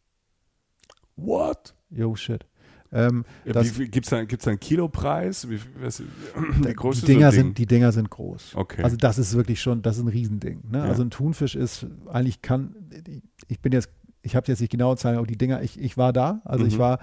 What? Yo, shit. Ähm, Ja, Gibt es da, gibt's da einen Kilopreis? Wie, was, wie groß die, Dinger so sind, die Dinger sind groß. Okay. Also das ist wirklich schon, das ist ein Riesending. Ne? Ja. Also ein Thunfisch ist, eigentlich kann, ich bin jetzt, ich habe jetzt nicht genau Zahlen, aber die Dinger, ich, ich war da, also ich Mhm. war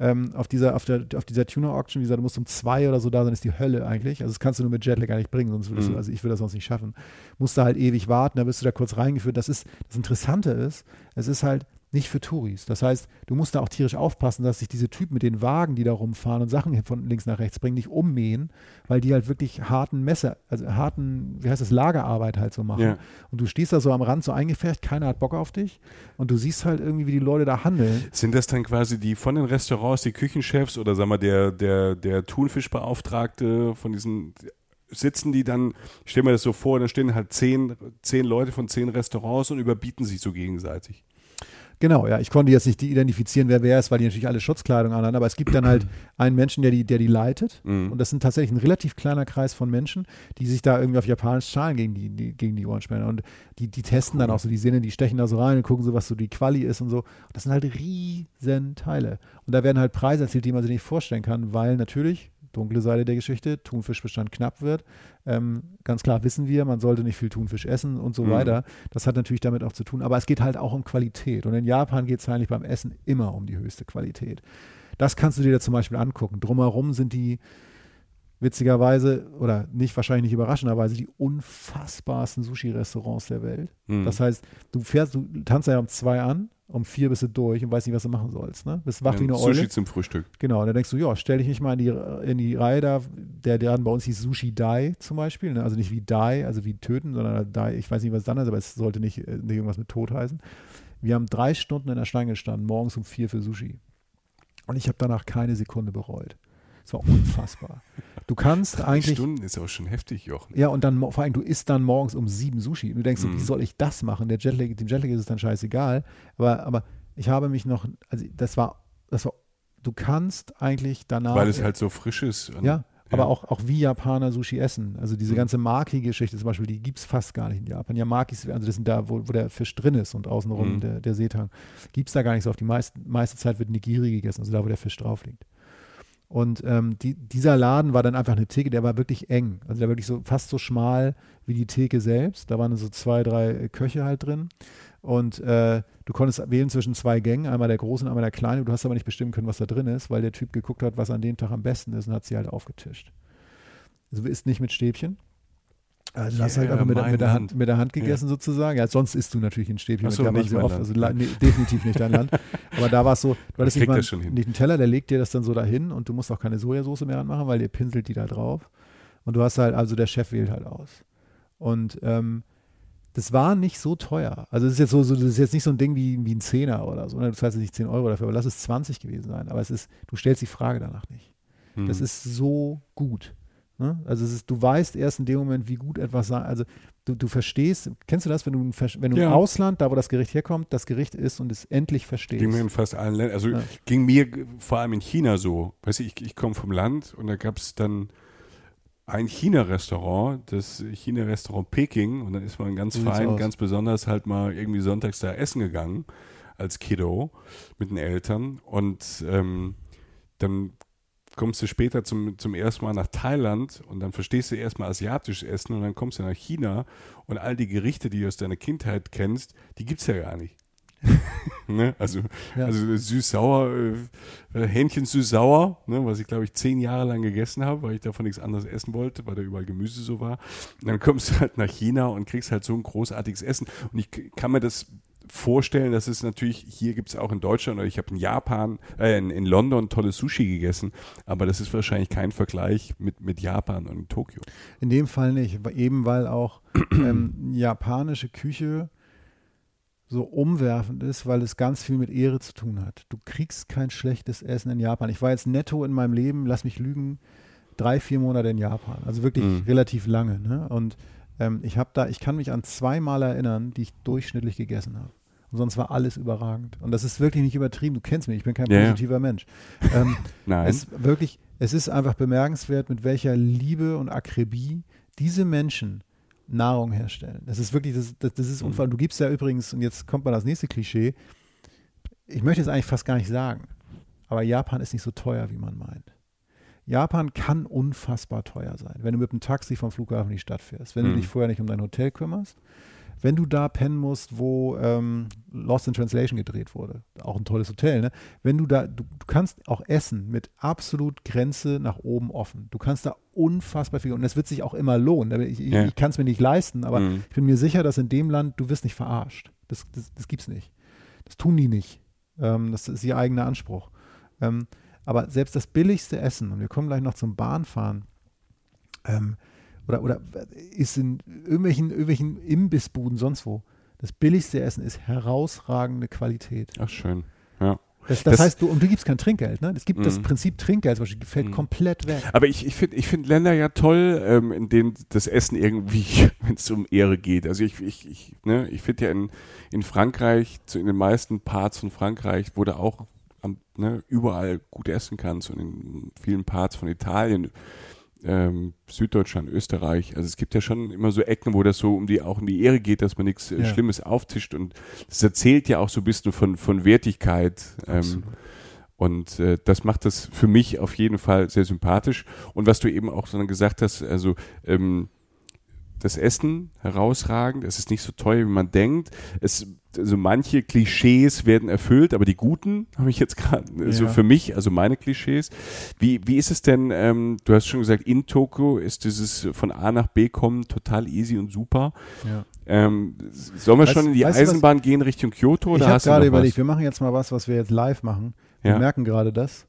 ähm, auf dieser, auf der, auf dieser Tuner-Auction, wie gesagt, du musst um zwei oder so da sein, ist die Hölle eigentlich. Also das kannst du nur mit Jetlag gar nicht bringen, sonst würdest Mhm. du, also ich würde das sonst nicht schaffen. Musst du halt ewig warten, da wirst du da kurz reingeführt. Das ist, das Interessante ist, es ist halt nicht für Touris. Das heißt, du musst da auch tierisch aufpassen, dass sich diese Typen mit den Wagen, die da rumfahren und Sachen von links nach rechts bringen, nicht ummähen, weil die halt wirklich harten Messer, also harten, wie heißt das, Lagerarbeit halt so machen. Ja. Und du stehst da so am Rand so eingefärbt, keiner hat Bock auf dich und du siehst halt irgendwie, wie die Leute da handeln. Sind das dann quasi die von den Restaurants, die Küchenchefs oder sag mal der, der, der Thunfischbeauftragte von diesen sitzen die dann, ich stell mir das so vor, dann stehen halt zehn, zehn Leute von zehn Restaurants und überbieten sich so gegenseitig. Genau, ja, ich konnte jetzt nicht identifizieren, wer wer ist, weil die natürlich alle Schutzkleidung anhaben, aber es gibt dann halt einen Menschen, der die, der die leitet. Mhm. und das sind tatsächlich ein relativ kleiner Kreis von Menschen, die sich da irgendwie auf Japanisch Zahlen gegen die, die, gegen die Ohren sperren. Und die, die testen dann auch so die Sinne, die stechen da so rein und gucken so, was so die Quali ist und so. Das sind halt riesen Teile und da werden halt Preise erzielt, die man sich nicht vorstellen kann, weil natürlich dunkle Seite der Geschichte, Thunfischbestand knapp wird. Ähm, ganz klar wissen wir, man sollte nicht viel Thunfisch essen und so Mhm. weiter. Das hat natürlich damit auch zu tun. Aber es geht halt auch um Qualität. Und in Japan geht es eigentlich beim Essen immer um die höchste Qualität. Das kannst du dir da zum Beispiel angucken. Drumherum sind die witzigerweise oder nicht wahrscheinlich nicht überraschenderweise die unfassbarsten Sushi-Restaurants der Welt. Mhm. Das heißt, du fährst, du tanzt ja um zwei an, um vier bist du durch und weißt nicht, was du machen sollst. Ne? Bist wach wie eine Eule. Sushi zum Frühstück. Genau, und dann denkst du, ja, stell dich nicht mal in die, in die Reihe da, der, der bei uns hieß Sushi Dai zum Beispiel, ne? also nicht wie Dai, also wie töten, sondern Dai, ich weiß nicht, was es dann ist, aber es sollte nicht, äh, nicht irgendwas mit Tod heißen. Wir haben drei Stunden in der Schlange gestanden, morgens um vier für Sushi. Und ich habe danach keine Sekunde bereut. Es war unfassbar. Du kannst Drei eigentlich, Stunden ist auch schon heftig, Jochen. ja, und dann vor allem, du isst dann morgens um sieben Sushi. Und du denkst, so, Mhm. wie soll ich das machen? Der Jetlag, dem Jetlag ist es dann scheißegal. Aber, aber ich habe mich noch, also das war, das war, du kannst eigentlich danach. Weil es halt so frisch ist. Und- Ja, aber Ja. auch, auch wie Japaner Sushi essen. Also diese Mhm. ganze Maki-Geschichte zum Beispiel, die gibt es fast gar nicht in Japan. Ja, Makis, also das sind da, wo, wo der Fisch drin ist und außenrum Mhm. der, der Seetang. Gibt es da gar nicht so oft. Die meiste, meiste Zeit wird Nigiri gegessen, also da, wo der Fisch drauf liegt. Und ähm, die, dieser Laden war dann einfach eine Theke, der war wirklich eng. Also der war wirklich so fast so schmal wie die Theke selbst. Da waren so zwei, drei äh, Köche halt drin. Und äh, du konntest wählen zwischen zwei Gängen, einmal der große und einmal der kleine. Du hast aber nicht bestimmen können, was da drin ist, weil der Typ geguckt hat, was an dem Tag am besten ist und hat sie halt aufgetischt. Also du isst nicht mit Stäbchen. Also du hast halt Yeah, einfach mit, der- mein mit, der Hand, mit der Hand gegessen sozusagen. Ja, sonst isst du natürlich ein Stäbchen so, mit, nicht oft. Also nee, definitiv nicht dein Land. Aber da war es so, du hattest nicht mal das nicht einen Teller, der legt dir das dann so dahin und du musst auch keine Sojasauce mehr anmachen, weil der pinselt die da drauf. Und du hast halt, also der Chef wählt halt aus. Und ähm, das war nicht so teuer. Also es ist jetzt so, so das ist jetzt nicht so ein Ding wie, wie ein Zehner oder so. Ne? Du zahlst jetzt nicht 10 Euro dafür, aber lass es 20 gewesen sein. Aber es ist, du stellst die Frage danach nicht. Mhm. Das ist so gut. Ne? Also es ist, du weißt erst in dem Moment, wie gut etwas sein. Also du, du verstehst, kennst du das, wenn du, wenn du Ja. im Ausland, da wo das Gericht herkommt, das Gericht ist und es endlich verstehst. Ging mir in fast allen Ländern, also Ja. ging mir vor allem in China so. Weißt du, ich, ich komme vom Land und da gab es dann ein China-Restaurant, das China-Restaurant Peking und dann ist man ganz So fein, ganz besonders halt mal irgendwie sonntags da essen gegangen als Kiddo mit den Eltern und ähm, dann kommst du später zum, zum ersten Mal nach Thailand und dann verstehst du erstmal asiatisch Essen und dann kommst du nach China und all die Gerichte, die du aus deiner Kindheit kennst, die gibt es ja gar nicht. ne? Also, Ja. also süß-sauer, äh, Hähnchen süß-sauer, ne? was ich glaube ich zehn Jahre lang gegessen habe, weil ich davon nichts anderes essen wollte, weil da überall Gemüse so war. Und dann kommst du halt nach China und kriegst halt so ein großartiges Essen. Und ich kann mir das vorstellen, dass es natürlich, hier gibt es auch in Deutschland oder ich habe in Japan, äh, in, in London tolles Sushi gegessen, aber das ist wahrscheinlich kein Vergleich mit, mit Japan und Tokio. In dem Fall nicht, eben weil auch ähm, japanische Küche so umwerfend ist, weil es ganz viel mit Ehre zu tun hat. Du kriegst kein schlechtes Essen in Japan. Ich war jetzt netto in meinem Leben, lass mich lügen, drei, vier Monate in Japan. Also wirklich Mhm. relativ lange. Ne? Und ähm, ich habe da, ich kann mich an zweimal erinnern, die ich durchschnittlich gegessen habe. Und sonst war alles überragend. Und das ist wirklich nicht übertrieben. Du kennst mich, ich bin kein ja. positiver Mensch. Ähm, Nein. es wirklich, es ist einfach bemerkenswert, mit welcher Liebe und Akribie diese Menschen Nahrung herstellen. Das ist wirklich, das, das, das ist Mhm. unfassbar. Du gibst ja übrigens, und jetzt kommt mal das nächste Klischee, ich möchte es eigentlich fast gar nicht sagen, aber Japan ist nicht so teuer, wie man meint. Japan kann unfassbar teuer sein, wenn du mit dem Taxi vom Flughafen in die Stadt fährst, wenn du Mhm. dich vorher nicht um dein Hotel kümmerst, wenn du da pennen musst, wo ähm, Lost in Translation gedreht wurde, auch ein tolles Hotel, ne? Wenn du da, du, du kannst auch essen mit absolut Grenze nach oben offen. Du kannst da unfassbar viel und das wird sich auch immer lohnen. Ich, ich, Ja. ich kann es mir nicht leisten, aber Mhm. ich bin mir sicher, dass in dem Land du wirst nicht verarscht. Das, das, das gibt's nicht. Das tun die nicht. Ähm, das ist ihr eigener Anspruch. Ähm, aber selbst das billigste Essen, und wir kommen gleich noch zum Bahnfahren, ähm, oder, oder ist in irgendwelchen, irgendwelchen Imbissbuden sonst wo, das billigste Essen ist herausragende Qualität. Ach, schön. Ja. Das, das, Das- heißt, du, und du gibst kein Trinkgeld, ne? Es gibt das Mhm. Prinzip Trinkgeld, zum Beispiel, fällt Mhm. komplett weg. Aber ich, ich finde ich find Länder ja toll, ähm, in denen das Essen irgendwie, wenn es um Ehre geht. Also ich, ich, ich, ne, ich finde ja in, in Frankreich, zu, in den meisten Parts von Frankreich, wo du auch am, ne, überall gut essen kannst und in vielen Parts von Italien, ähm, Süddeutschland, Österreich. Also es gibt ja schon immer so Ecken, wo das so um die auch um die Ehre geht, dass man nichts äh, Ja. Schlimmes auftischt und das erzählt ja auch so ein bisschen von, von Wertigkeit. Ähm, und äh, das macht das für mich auf jeden Fall sehr sympathisch. Und was du eben auch so gesagt hast, also ähm, das Essen herausragend, es ist nicht so teuer, wie man denkt. Es, also manche Klischees werden erfüllt, aber die guten habe ich jetzt gerade, so Ja. für mich, also meine Klischees. Wie, wie ist es denn, ähm, du hast schon gesagt, in Tokio ist dieses von A nach B kommen total easy und super. Ja. Ähm, sollen wir Weißt- schon in die du, was- Eisenbahn gehen Richtung Kyoto oder ich habe gerade noch was? überlegt, wir machen jetzt mal was, was wir jetzt live machen. Wir Ja. merken gerade das.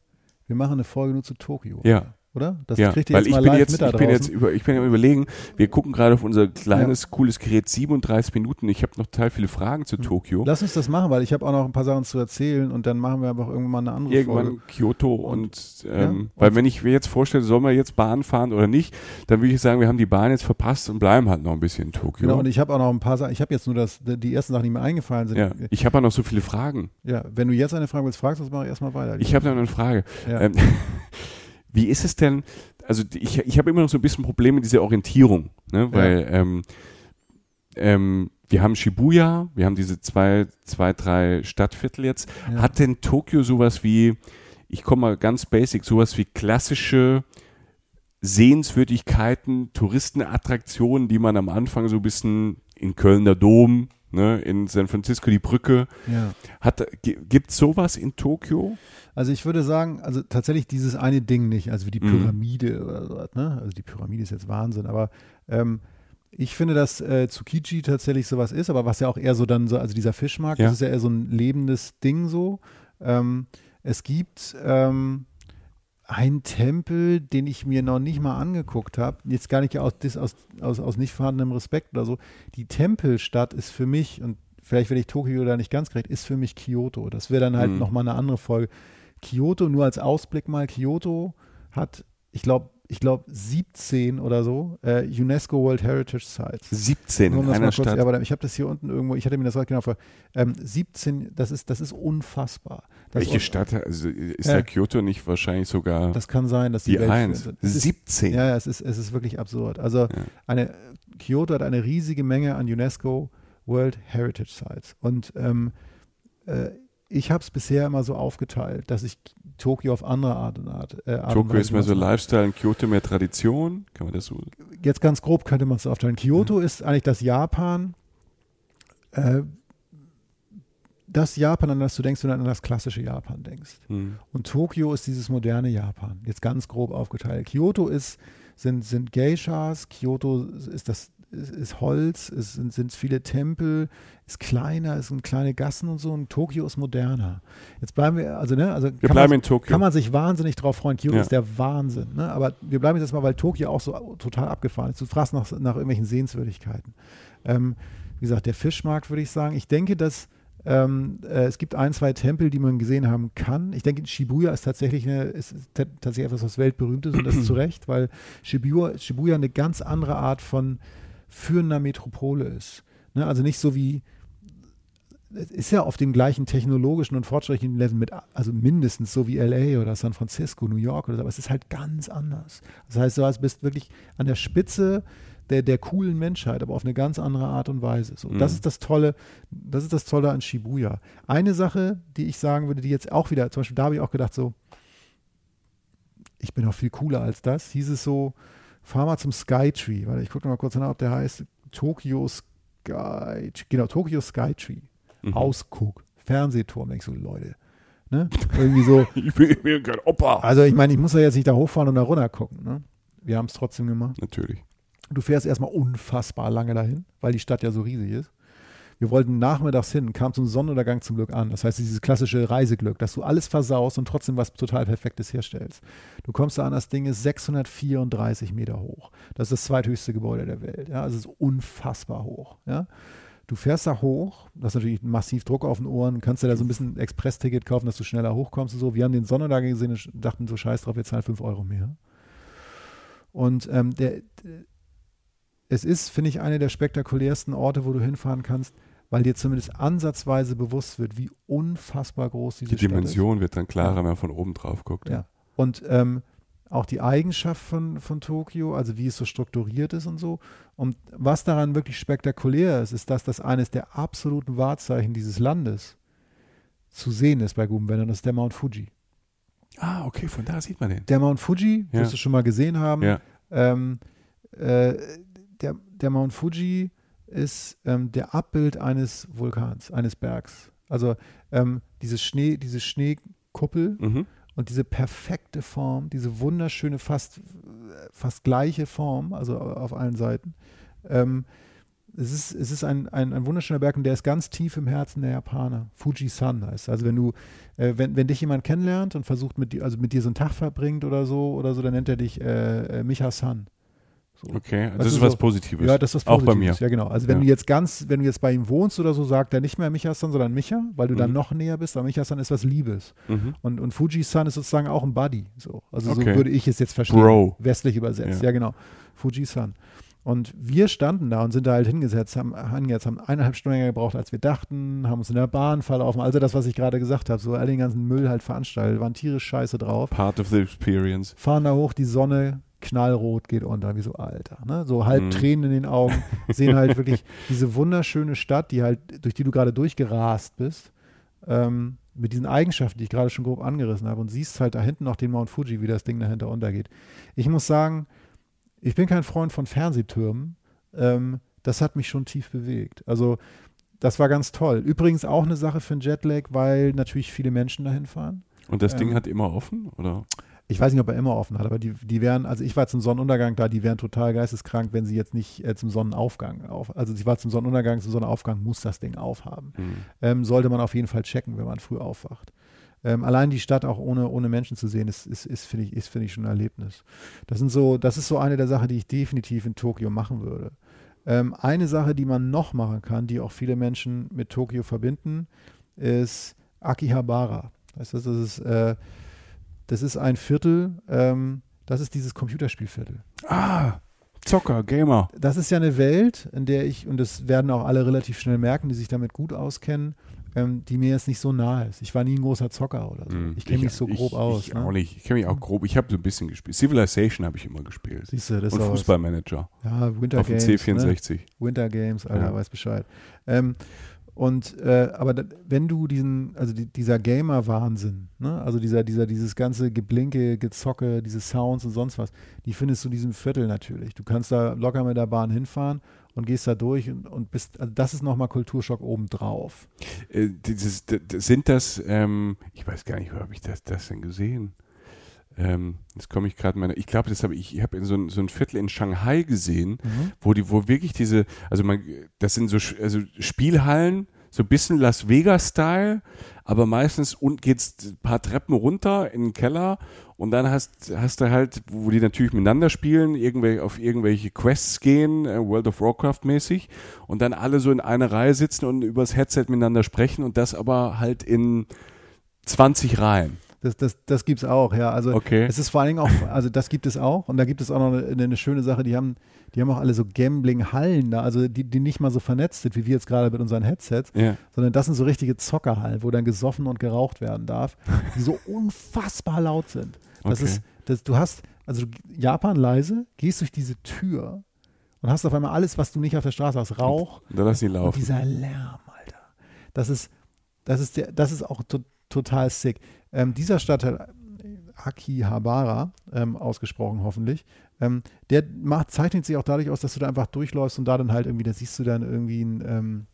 Wir machen eine Folge nur zu Tokio. Ja. Oder? Das ja, kriegt ihr weil jetzt ich mal bin live jetzt, mit da ich bin jetzt über, ich bin am überlegen, wir gucken gerade auf unser kleines, cooles Gerät 37 Minuten. Ich habe noch total viele Fragen zu Tokio. Lass uns das machen, weil ich habe auch noch ein paar Sachen zu erzählen und dann machen wir einfach irgendwann mal eine andere Irgendwann Folge. Kyoto und, ähm, ja, weil und- wenn ich mir jetzt vorstelle, sollen wir jetzt Bahn fahren oder nicht, dann würde ich sagen, wir haben die Bahn jetzt verpasst und bleiben halt noch ein bisschen in Tokio. Genau, und ich habe auch noch ein paar Sachen. Ich habe jetzt nur das, die ersten Sachen, die mir eingefallen sind. ja, ich habe auch noch so viele Fragen. Ja, wenn du jetzt eine Frage willst, fragst du, mache ich erstmal weiter. Ich habe noch eine Frage. ja. Ähm, wie ist es denn, also ich, ich habe immer noch so ein bisschen Probleme mit dieser Orientierung, ne? weil ähm, ähm, wir haben Shibuya, wir haben diese zwei, zwei, drei Stadtviertel jetzt. ja. Hat denn Tokio sowas wie, ich komme mal ganz basic, sowas wie klassische Sehenswürdigkeiten, Touristenattraktionen, die man am Anfang so ein bisschen in Köln der Dom, ne, in San Francisco die Brücke, ja. hat, gibt es sowas in Tokio? Also ich würde sagen, also tatsächlich dieses eine Ding nicht, also wie die Mhm. Pyramide oder so, ne? Also die Pyramide ist jetzt Wahnsinn, aber ähm, ich finde, dass äh, Tsukiji tatsächlich sowas ist, aber was ja auch eher so dann so, also dieser Fischmarkt, Ja. das ist ja eher so ein lebendes Ding so. Ähm, es gibt ähm, einen Tempel, den ich mir noch nicht mal angeguckt habe, jetzt gar nicht aus, aus, aus, aus nicht vorhandenem Respekt oder so. Die Tempelstadt ist für mich, und vielleicht werde ich Tokio da nicht ganz gerecht, ist für mich Kyoto. Das wäre dann halt Mhm. nochmal eine andere Folge. Kyoto, nur als Ausblick mal, Kyoto hat, ich glaube, ich glaube 17 oder so äh, UNESCO World Heritage Sites. 17 Nur in um das einer kurz- Stadt. Ja, aber ich habe das hier unten irgendwo, ich hatte mir das gerade genau vor. Ähm, 17, das ist, das ist unfassbar. Das Welche ist, Stadt? Also ist Ja. da Kyoto nicht wahrscheinlich sogar Das kann sein, dass die, die Welt Eins? führend sind. Es ist- 17. Ja, ja, es ist, es ist wirklich absurd. Also eine, Kyoto hat eine riesige Menge an UNESCO World Heritage Sites. Und ähm, äh, ich habe es bisher immer so aufgeteilt, dass ich Tokio auf andere Art und Art. Äh, Art Tokio ist mehr so. Lifestyle und Kyoto mehr Tradition. Kann man das so? Jetzt ganz grob könnte man es aufteilen. Kyoto Mhm. ist eigentlich das Japan, äh, das Japan, an das du denkst, wenn du an das klassische Japan denkst. Hm. Und Tokio ist dieses moderne Japan, jetzt ganz grob aufgeteilt. Kyoto ist, sind, sind Geishas, Kyoto ist das ist, ist Holz, es sind, sind viele Tempel, ist kleiner, es sind kleine Gassen und so und Tokio ist moderner. Jetzt bleiben wir, also ne, also Wir kann bleiben man, in Tokio. kann man sich wahnsinnig drauf freuen. Kyoto Ja. ist der Wahnsinn. Ne? Aber wir bleiben jetzt mal, weil Tokio auch so total abgefahren ist. Du fragst nach, nach irgendwelchen Sehenswürdigkeiten. Ähm, wie gesagt, der Fischmarkt würde ich sagen. Ich denke, dass ähm, äh, es gibt ein, zwei Tempel, die man gesehen haben kann. Ich denke, Shibuya ist tatsächlich, eine, ist tatsächlich etwas, was weltberühmt ist und das zu Recht, weil Shibuya, Shibuya eine ganz andere Art von führender Metropole ist. Ne? Also nicht so wie es ist ja auf dem gleichen technologischen und fortschrittlichen Level mit, also mindestens so wie LA oder San Francisco, New York oder so, aber es ist halt ganz anders. Das heißt, du bist wirklich an der Spitze der, der coolen Menschheit, aber auf eine ganz andere Art und Weise. So, Mhm. Das ist das Tolle, das ist das Tolle an Shibuya. Eine Sache, die ich sagen würde, die jetzt auch wieder, zum Beispiel da habe ich auch gedacht, so, ich bin auch viel cooler als das, hieß es so, fahr mal zum Skytree, warte, ich gucke mal kurz nach, ob der heißt Tokyo Sky, genau, Tokyo Skytree. Mhm. Ausguck, Fernsehturm, denkst du, Leute. Ne? Irgendwie so, Ich bin, ich bin kein Opa. also ich meine, ich muss ja jetzt nicht da hochfahren und da runter gucken. Ne? Wir haben es trotzdem gemacht. Natürlich. Du fährst erstmal unfassbar lange dahin, weil die Stadt ja so riesig ist. Wir wollten nachmittags hin, kam zum Sonnenuntergang zum Glück an. Das heißt, dieses klassische Reiseglück, dass du alles versaust und trotzdem was total Perfektes herstellst. Du kommst da an, das Ding ist 634 Meter hoch. Das ist das zweithöchste Gebäude der Welt. Ja, also es ist unfassbar hoch. Ja. Du fährst da hoch, das ist natürlich massiv Druck auf den Ohren, kannst dir da so ein bisschen Express-Ticket kaufen, dass du schneller hochkommst und so. Wir haben den Sonnenuntergang gesehen und dachten so, scheiß drauf, wir zahlen 5 Euro mehr. Und ähm, der, es ist, finde ich, einer der spektakulärsten Orte, wo du hinfahren kannst, weil dir zumindest ansatzweise bewusst wird, wie unfassbar groß diese Die Stadt ist. Dimension wird dann klarer, Ja. wenn man von oben drauf guckt. Ja. Und ähm, auch die Eigenschaft von, von Tokio, also wie es so strukturiert ist und so. Und was daran wirklich spektakulär ist, ist, dass das eines der absoluten Wahrzeichen dieses Landes zu sehen ist bei guten Wäldern, das ist der Mount Fuji. Ah, okay, von da sieht man den. Der Mount Fuji, Ja. wirst du schon mal gesehen haben, Ja. ähm, äh, der, der Mount Fuji ist ähm, der Abbild eines Vulkans, eines Bergs. Also ähm, diese Schnee, diese Schneekuppel Mhm. und diese perfekte Form, diese wunderschöne, fast, fast gleiche Form, also auf allen Seiten. Ähm, es ist, es ist ein, ein, ein wunderschöner Berg und der ist ganz tief im Herzen der Japaner. Fuji-san heißt. Also wenn du, äh, wenn, wenn dich jemand kennenlernt und versucht mit dir, also mit dir so einen Tag verbringt oder so oder so, dann nennt er dich äh, äh, Micha-san. So. Okay, das du, ist was so- Positives. Ja, das ist was Auch bei Positives. mir. Ja, genau. Also wenn Ja. du jetzt ganz, wenn du jetzt bei ihm wohnst oder so, sagt er nicht mehr Micha-san, sondern Micha, weil du dann Mhm. noch näher bist. Aber Micha-san ist was Liebes. Mhm. Und, und Fuji-san ist sozusagen auch ein Buddy. So. Also Okay. so würde ich es jetzt verstehen. Bro. Westlich übersetzt. Ja. Ja, genau. Fuji-san. Und wir standen da und sind da halt hingesetzt, haben, haben jetzt haben eineinhalb Stunden länger gebraucht, als wir dachten, haben uns in der Bahn verlaufen. Also das, was ich gerade gesagt habe, so all den ganzen Müll halt veranstaltet, waren tierisch scheiße drauf. Part of the experience. Fahren da hoch, die Sonne knallrot geht unter, wie so Alter. Ne? So halb Mhm. Tränen in den Augen, sehen halt wirklich diese wunderschöne Stadt, die halt, durch die du gerade durchgerast bist, ähm, mit diesen Eigenschaften, die ich gerade schon grob angerissen habe und siehst halt da hinten noch den Mount Fuji, wie das Ding dahinter untergeht. Ich muss sagen, ich bin kein Freund von Fernsehtürmen. Ähm, das hat mich schon tief bewegt. Also das war ganz toll. Übrigens auch eine Sache für einen Jetlag, weil natürlich viele Menschen dahin fahren. Und das Ding Ähm. hat immer offen, oder? Ich weiß nicht, ob er immer offen hat, aber die, die wären, also ich war zum Sonnenuntergang da, die wären total geisteskrank, wenn sie jetzt nicht äh, zum Sonnenaufgang auf. Also ich war zum Sonnenuntergang, zum Sonnenaufgang muss das Ding aufhaben. Mhm. Ähm, sollte man auf jeden Fall checken, wenn man früh aufwacht. Ähm, allein die Stadt auch ohne, ohne Menschen zu sehen, ist, ist, ist finde ich, ist, finde ich schon ein Erlebnis. Das sind so, das ist so eine der Sachen, die ich definitiv in Tokio machen würde. Ähm, eine Sache, die man noch machen kann, die auch viele Menschen mit Tokio verbinden, ist Akihabara. Das ist, das ist, äh, das ist ein Viertel, ähm, das ist dieses Computerspielviertel. Ah, Zocker, Gamer. Das ist ja eine Welt, in der ich, und das werden auch alle relativ schnell merken, die sich damit gut auskennen, ähm, die mir jetzt nicht so nahe ist. Ich war nie ein großer Zocker oder so. Mhm. Ich kenne mich so grob ich, aus. Ich ne? auch nicht. Ich kenne mich auch grob. Ich habe so ein bisschen gespielt. Civilization habe ich immer gespielt. Siehst du, das Und. Fußballmanager. Ja, Winter Auf dem Games. Ne? C64. Winter Games, Alter, Ja. weiß Bescheid. Ähm, und äh, aber da, wenn du diesen, also die, dieser Gamer-Wahnsinn, ne? also dieser, dieser, dieses ganze Geblinke, Gezocke, diese Sounds und sonst was, die findest du in diesem Viertel natürlich. Du kannst da locker mit der Bahn hinfahren und gehst da durch und, und bist, also das ist nochmal Kulturschock obendrauf. Äh, dieses, sind das, ähm, ich weiß gar nicht, wo habe ich das, das denn gesehen? Ähm, jetzt komme ich gerade meiner, ich glaube, das habe ich, ich habe in so ein, so ein Viertel in Shanghai gesehen, wo die, wo wirklich diese, also man, das sind so, also Spielhallen, so ein bisschen Las Vegas-Style, aber meistens und geht's ein paar Treppen runter in den Keller und dann hast, hast du halt, wo die natürlich miteinander spielen, irgendwelche, auf irgendwelche Quests gehen, äh, World of Warcraft mäßig und dann alle so in einer Reihe sitzen und übers Headset miteinander sprechen und das aber halt in 20 Reihen. Das, das, das gibt es auch, ja. Also Okay. es ist vor allen Dingen auch, also das gibt es auch. Und da gibt es auch noch eine, eine schöne Sache, die haben, die haben auch alle so Gambling-Hallen da, also die, die nicht mal so vernetzt sind, wie wir jetzt gerade mit unseren Headsets, Ja. sondern das sind so richtige Zockerhallen, wo dann gesoffen und geraucht werden darf, die so unfassbar laut sind. Das Okay. ist, das, du hast, also Japan leise, gehst durch diese Tür und hast auf einmal alles, was du nicht auf der Straße hast, Rauch, Da lass und laufen. dieser Lärm, Alter. Das ist, das ist, der, das ist auch to total sick. Ähm, dieser Stadtteil, Akihabara, ähm, ausgesprochen hoffentlich, ähm, der macht, zeichnet sich auch dadurch aus, dass du da einfach durchläufst und da dann halt irgendwie, da siehst du dann irgendwie ein, ähm,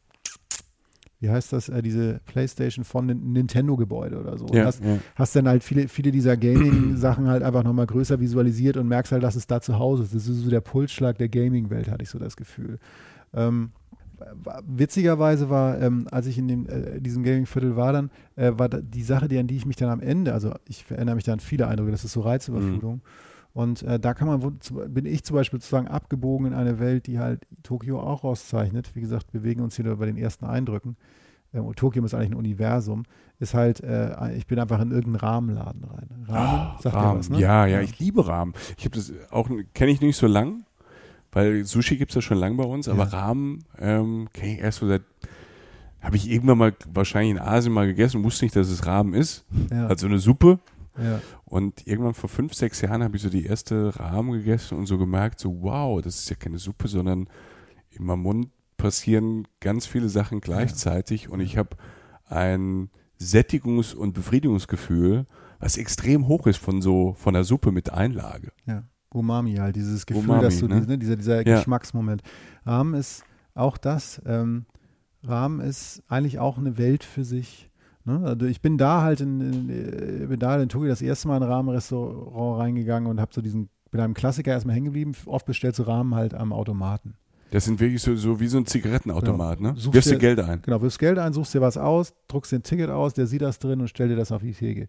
wie heißt das, äh, diese Playstation von Nin- Nintendo-Gebäude oder so. Und Ja, hast, ja. hast dann halt viele, viele dieser Gaming-Sachen halt einfach nochmal größer visualisiert und merkst halt, dass es da zu Hause ist. Das ist so der Pulsschlag der Gaming-Welt, hatte ich so das Gefühl. Ähm, witzigerweise war, ähm, als ich in dem, äh, diesem Gaming-Viertel war, dann äh, war die Sache, die, an die ich mich dann am Ende, also ich erinnere mich da an viele Eindrücke, das ist so Reizüberflutung. Und äh, da kann man, bin ich zum Beispiel sozusagen abgebogen in eine Welt, die halt Tokio auch auszeichnet. Wie gesagt, wir bewegen uns hier nur bei den ersten Eindrücken. Ähm, und Tokio ist eigentlich ein Universum. Ist halt, äh, ich bin einfach in irgendeinen Rahmenladen rein. Rahmen, sagt dir Rahmen. was, ne? Ja, ja, ich liebe Rahmen. Ich habe das auch, kenne ich nicht so lang, weil Sushi gibt es ja schon lang bei uns, aber Ja. Rahmen ähm, kenne ich erst so seit, habe ich irgendwann mal wahrscheinlich in Asien mal gegessen und wusste nicht, dass es Rahmen ist. Ja, Also eine Suppe. ja. Und irgendwann vor fünf, sechs Jahren habe ich so die erste Rahmen gegessen und so gemerkt, so wow, das ist ja keine Suppe, sondern in meinem Mund passieren ganz viele Sachen gleichzeitig und ich habe ein Sättigungs- und Befriedigungsgefühl, was extrem hoch ist von so von der Suppe mit Einlage. Ja, Umami halt, dieses Gefühl, Umami, dass du, ne? diese- dieser, dieser Ja. Geschmacksmoment. Rahmen ist auch das, ähm, Rahmen ist eigentlich auch eine Welt für sich. Ne? Also ich bin da halt in, in, äh, bin da in Tokio das erste Mal in ein Rahmenrestaurant reingegangen und habe so diesen, bin einem Klassiker erstmal hängen geblieben. Oft bestellst du Rahmen halt am Automaten. Das sind wirklich so, so wie so ein Zigarettenautomat, ne? Suchst Wirfst du dir- Geld ein. Genau, wirfst Geld ein, suchst dir was aus, druckst dir ein Ticket aus, der sieht das drin und stellt dir das auf die Theke.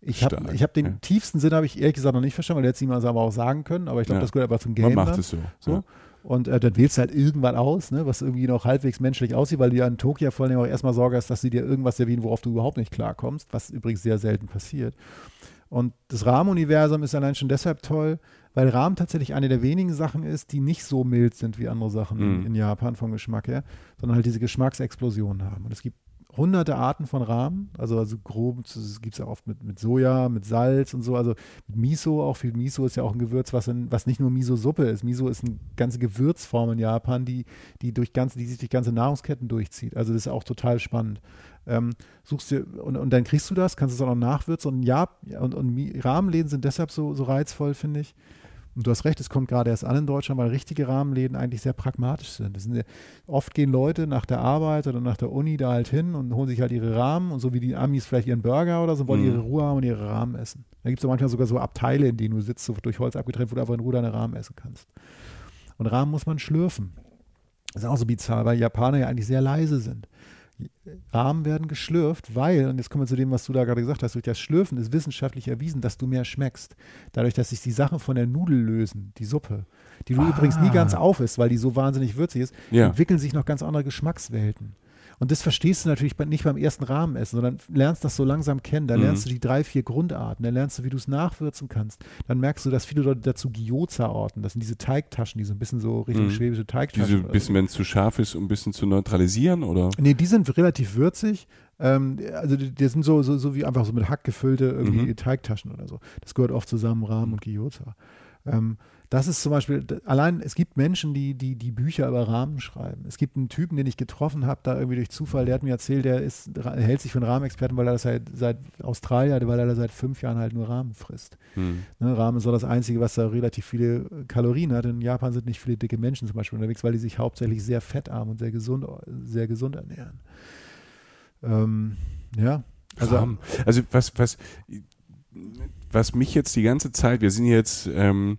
Ich habe hab den ja. tiefsten Sinn, habe ich ehrlich gesagt noch nicht verstanden, weil der hätte es niemals aber auch sagen können, aber ich glaube, Ja. das gehört einfach zum Game. Man macht dann. es so. So. Ja. Und äh, dann wählst du halt irgendwann aus, ne, was irgendwie noch halbwegs menschlich aussieht, weil du ja in Tokio vor allem auch erstmal Sorge hast, dass sie dir irgendwas servieren, worauf du überhaupt nicht klarkommst, was übrigens sehr selten passiert. Und das Rahmenuniversum ist allein schon deshalb toll, weil Rahmen tatsächlich eine der wenigen Sachen ist, die nicht so mild sind wie andere Sachen in, Mhm. in Japan vom Geschmack her, sondern halt diese Geschmacksexplosionen haben. Und es gibt hunderte Arten von Rahmen, also, also grob, gibt es ja oft mit, mit Soja, mit Salz und so, also mit Miso, auch viel Miso ist ja auch ein Gewürz, was, in, was nicht nur Miso-Suppe ist. Miso ist eine ganze Gewürzform in Japan, die, die, durch ganze, die sich durch ganze Nahrungsketten durchzieht. Also das ist auch total spannend. Ähm, suchst dir, und, und dann kriegst du das, kannst es auch noch nachwürzen. Und ja, und, und Rahmenläden sind deshalb so, so reizvoll, finde ich. Und du hast recht, es kommt gerade erst an in Deutschland, weil richtige Rahmenläden eigentlich sehr pragmatisch sind. Sind ja, oft gehen Leute nach der Arbeit oder nach der Uni da halt hin und holen sich halt ihre Rahmen und so wie die Amis vielleicht ihren Burger oder so, wollen Mhm. ihre Ruhe haben und ihre Rahmen essen. Da gibt es manchmal sogar so Abteile, in denen du sitzt, so durch Holz abgetrennt, wo du einfach in Ruhe deine Rahmen essen kannst. Und Rahmen muss man schlürfen. Das ist auch so bizarr, weil Japaner ja eigentlich sehr leise sind. Rahmen werden geschlürft, weil, und jetzt kommen wir zu dem, was du da gerade gesagt hast, durch das Schlürfen ist wissenschaftlich erwiesen, dass du mehr schmeckst. Dadurch, dass sich die Sachen von der Nudel lösen, die Suppe, die du Ah. übrigens nie ganz auf isst, weil die so wahnsinnig würzig ist, Ja. entwickeln sich noch ganz andere Geschmackswelten. Und das verstehst du natürlich nicht beim ersten Rahmenessen, sondern lernst das so langsam kennen. Da Mhm. lernst du die drei, vier Grundarten. Da lernst du, wie du es nachwürzen kannst. Dann merkst du, dass viele Leute dazu Gyoza orten. Das sind diese Teigtaschen, die so ein bisschen so Richtung Mhm. schwäbische Teigtaschen. Diese oder bisschen, wenn es zu scharf ist, um ein bisschen zu neutralisieren, oder? Nee, die sind relativ würzig. Ähm, also die, die sind so, so, so wie einfach so mit Hack gefüllte irgendwie Mhm. Teigtaschen oder so. Das gehört oft zusammen, Rahmen und Gyoza. Ähm, das ist zum Beispiel, allein, es gibt Menschen, die, die, die Bücher über Rahmen schreiben. Es gibt einen Typen, den ich getroffen habe, da irgendwie durch Zufall, der hat mir erzählt, der ist, hält sich für einen Rahmenexperten, weil er das seit, seit Australien, weil er seit fünf Jahren halt nur Rahmen frisst. Hm. Ne, Rahmen ist so das Einzige, was da relativ viele Kalorien hat. In Japan sind nicht viele dicke Menschen zum Beispiel unterwegs, weil die sich hauptsächlich sehr fettarm und sehr gesund, sehr gesund ernähren. Ähm, ja, also Rahmen. Also was, was, was mich jetzt die ganze Zeit, wir sind jetzt ähm,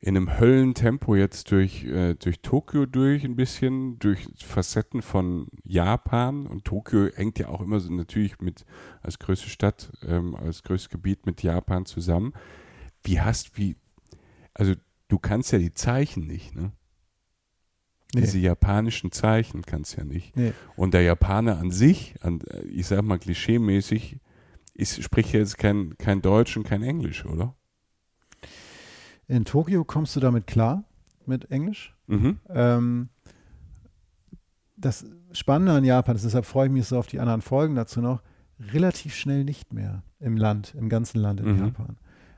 in einem Höllentempo jetzt durch, äh, durch Tokio durch ein bisschen, durch Facetten von Japan und Tokio hängt ja auch immer so natürlich mit als größte Stadt, ähm, als größtes Gebiet mit Japan zusammen. Wie hast, wie, also du kannst ja die Zeichen nicht, ne? Nee. Diese japanischen Zeichen kannst ja nicht. Nee. Und der Japaner an sich, an, ich sag mal klischeemäßig, ist, spricht jetzt kein, kein Deutsch und kein Englisch, oder? In Tokio kommst du damit klar, mit Englisch. Mhm. Ähm, das Spannende an Japan ist, deshalb freue ich mich so auf die anderen Folgen dazu noch, relativ schnell nicht mehr im Land, im ganzen Land in Mhm. Japan.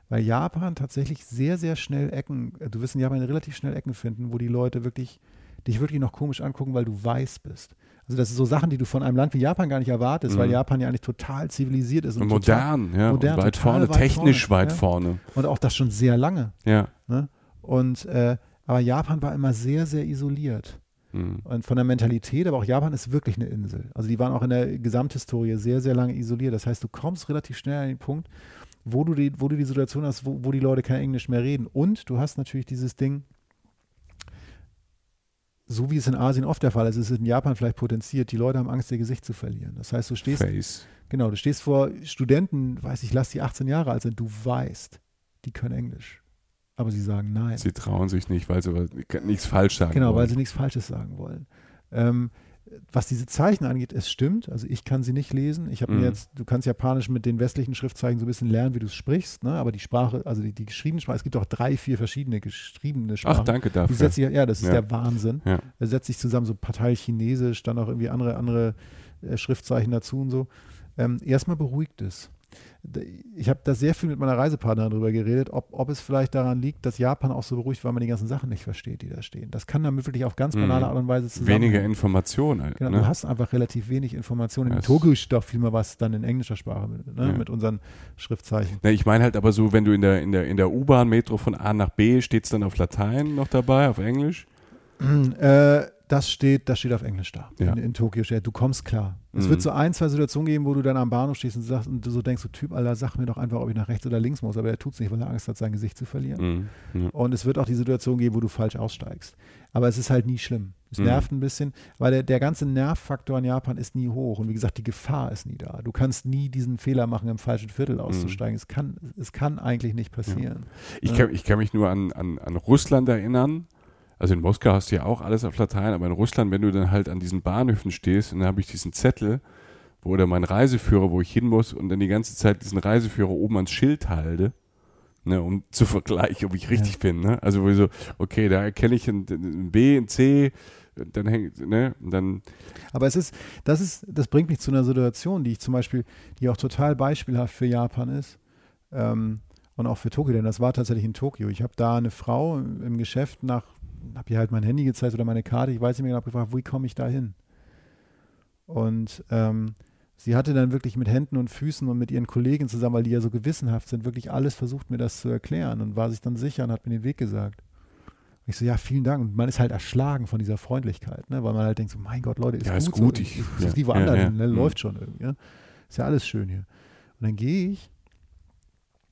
Weil Japan tatsächlich sehr, sehr schnell Ecken, du wirst in Japan relativ schnell Ecken finden, wo die Leute wirklich, dich wirklich noch komisch angucken, weil du weiß bist. Also das sind so Sachen, die du von einem Land wie Japan gar nicht erwartest, weil Mhm. Japan ja eigentlich total zivilisiert ist. Und total, modern, ja. modern, und weit vorne, weit technisch vorne, weit ja. vorne. Und auch das schon sehr lange. Ja. Ne? Und äh, aber Japan war immer sehr, sehr isoliert. Mhm. Und von der Mentalität, aber auch Japan ist wirklich eine Insel. Also die waren auch in der Gesamthistorie sehr, sehr lange isoliert. Das heißt, du kommst relativ schnell an den Punkt, wo du die, wo du die Situation hast, wo, wo die Leute kein Englisch mehr reden. Und du hast natürlich dieses Ding, so wie es in Asien oft der Fall ist, ist es in Japan vielleicht potenziert, die Leute haben Angst, ihr Gesicht zu verlieren. Das heißt, du stehst, Face. genau, du stehst vor Studenten, weiß ich, lass die 18 Jahre alt sind, du weißt, die können Englisch. Aber sie sagen nein. Sie trauen sich nicht, weil sie nichts falsch sagen Genau, weil wollen. sie nichts Falsches sagen wollen. Ähm, was diese Zeichen angeht, es stimmt. Also ich kann sie nicht lesen. Ich habe Mhm. mir jetzt, du kannst Japanisch mit den westlichen Schriftzeichen so ein bisschen lernen, wie du es sprichst, ne? aber die Sprache, also die, die geschriebene Sprache, es gibt auch drei, vier verschiedene geschriebene Sprachen. Ach, danke Die dafür. setzt sich, ja, das ist Ja. der Wahnsinn. Ja. Er setzt sich zusammen, so Partei Chinesisch, dann auch irgendwie andere, andere äh, Schriftzeichen dazu und so. Ähm, erstmal beruhigt es. Ich habe da sehr viel mit meiner Reisepartnerin darüber geredet, ob, ob es vielleicht daran liegt, dass Japan auch so beruhigt, weil man die ganzen Sachen nicht versteht, die da stehen. Das kann dann wirklich auf ganz banale Mhm. Art und Weise zusammen. Weniger Informationen. halt, Genau, ne? Du hast einfach relativ wenig Informationen. In Tokio steht doch viel mal was dann in englischer Sprache mit, ne, Ja. mit unseren Schriftzeichen. Ne, ich meine halt aber so, wenn du in der, in der, in der U-Bahn, Metro von A nach B, steht es dann auf Latein noch dabei, auf Englisch? Äh, das steht, das steht auf Englisch da. Ja. In, in Tokio steht, du kommst klar. Es Mhm. wird so ein, zwei Situationen geben, wo du dann am Bahnhof stehst und, sagst, und du so denkst, so Typ, Alter, sag mir doch einfach, ob ich nach rechts oder links muss. Aber er tut es nicht, weil er Angst hat, sein Gesicht zu verlieren. Mhm. Ja. Und es wird auch die Situation geben, wo du falsch aussteigst. Aber es ist halt nie schlimm. Es Mhm. nervt ein bisschen, weil der, der ganze Nervfaktor in Japan ist nie hoch. Und wie gesagt, die Gefahr ist nie da. Du kannst nie diesen Fehler machen, im falschen Viertel auszusteigen. Es, kann, es kann eigentlich nicht passieren. Ich, Ja. kann, ich kann mich nur an, an, an Russland erinnern. Also in Moskau hast du ja auch alles auf Latein, aber in Russland, wenn du dann halt an diesen Bahnhöfen stehst und dann habe ich diesen Zettel, wo oder mein Reiseführer, wo ich hin muss und dann die ganze Zeit diesen Reiseführer oben ans Schild halte, ne, um zu vergleichen, ob ich richtig bin. Ne? Also wo ich so, okay, da erkenne ich ein, ein B, ein C, dann hängt, ne, dann, Aber es ist, das ist, das bringt mich zu einer Situation, die ich zum Beispiel, die auch total beispielhaft für Japan ist. Ähm, und auch für Tokio, denn das war tatsächlich in Tokio. Ich habe da eine Frau im Geschäft nach, habe ihr halt mein Handy gezeigt oder meine Karte, ich weiß nicht mehr genau, gefragt, wie komme ich da hin? Und ähm, sie hatte dann wirklich mit Händen und Füßen und mit ihren Kollegen zusammen, weil die ja so gewissenhaft sind, wirklich alles versucht, mir das zu erklären und war sich dann sicher und hat mir den Weg gesagt. Und ich so, ja, vielen Dank. Und man ist halt erschlagen von dieser Freundlichkeit, ne? weil man halt denkt so, mein Gott, Leute, ist Ja, gut. ist gut, so. ich- ist, ja, ist wie ja, woanders, ja. ne? Mhm. läuft schon irgendwie. Ja? Ist ja alles schön hier. Und dann gehe ich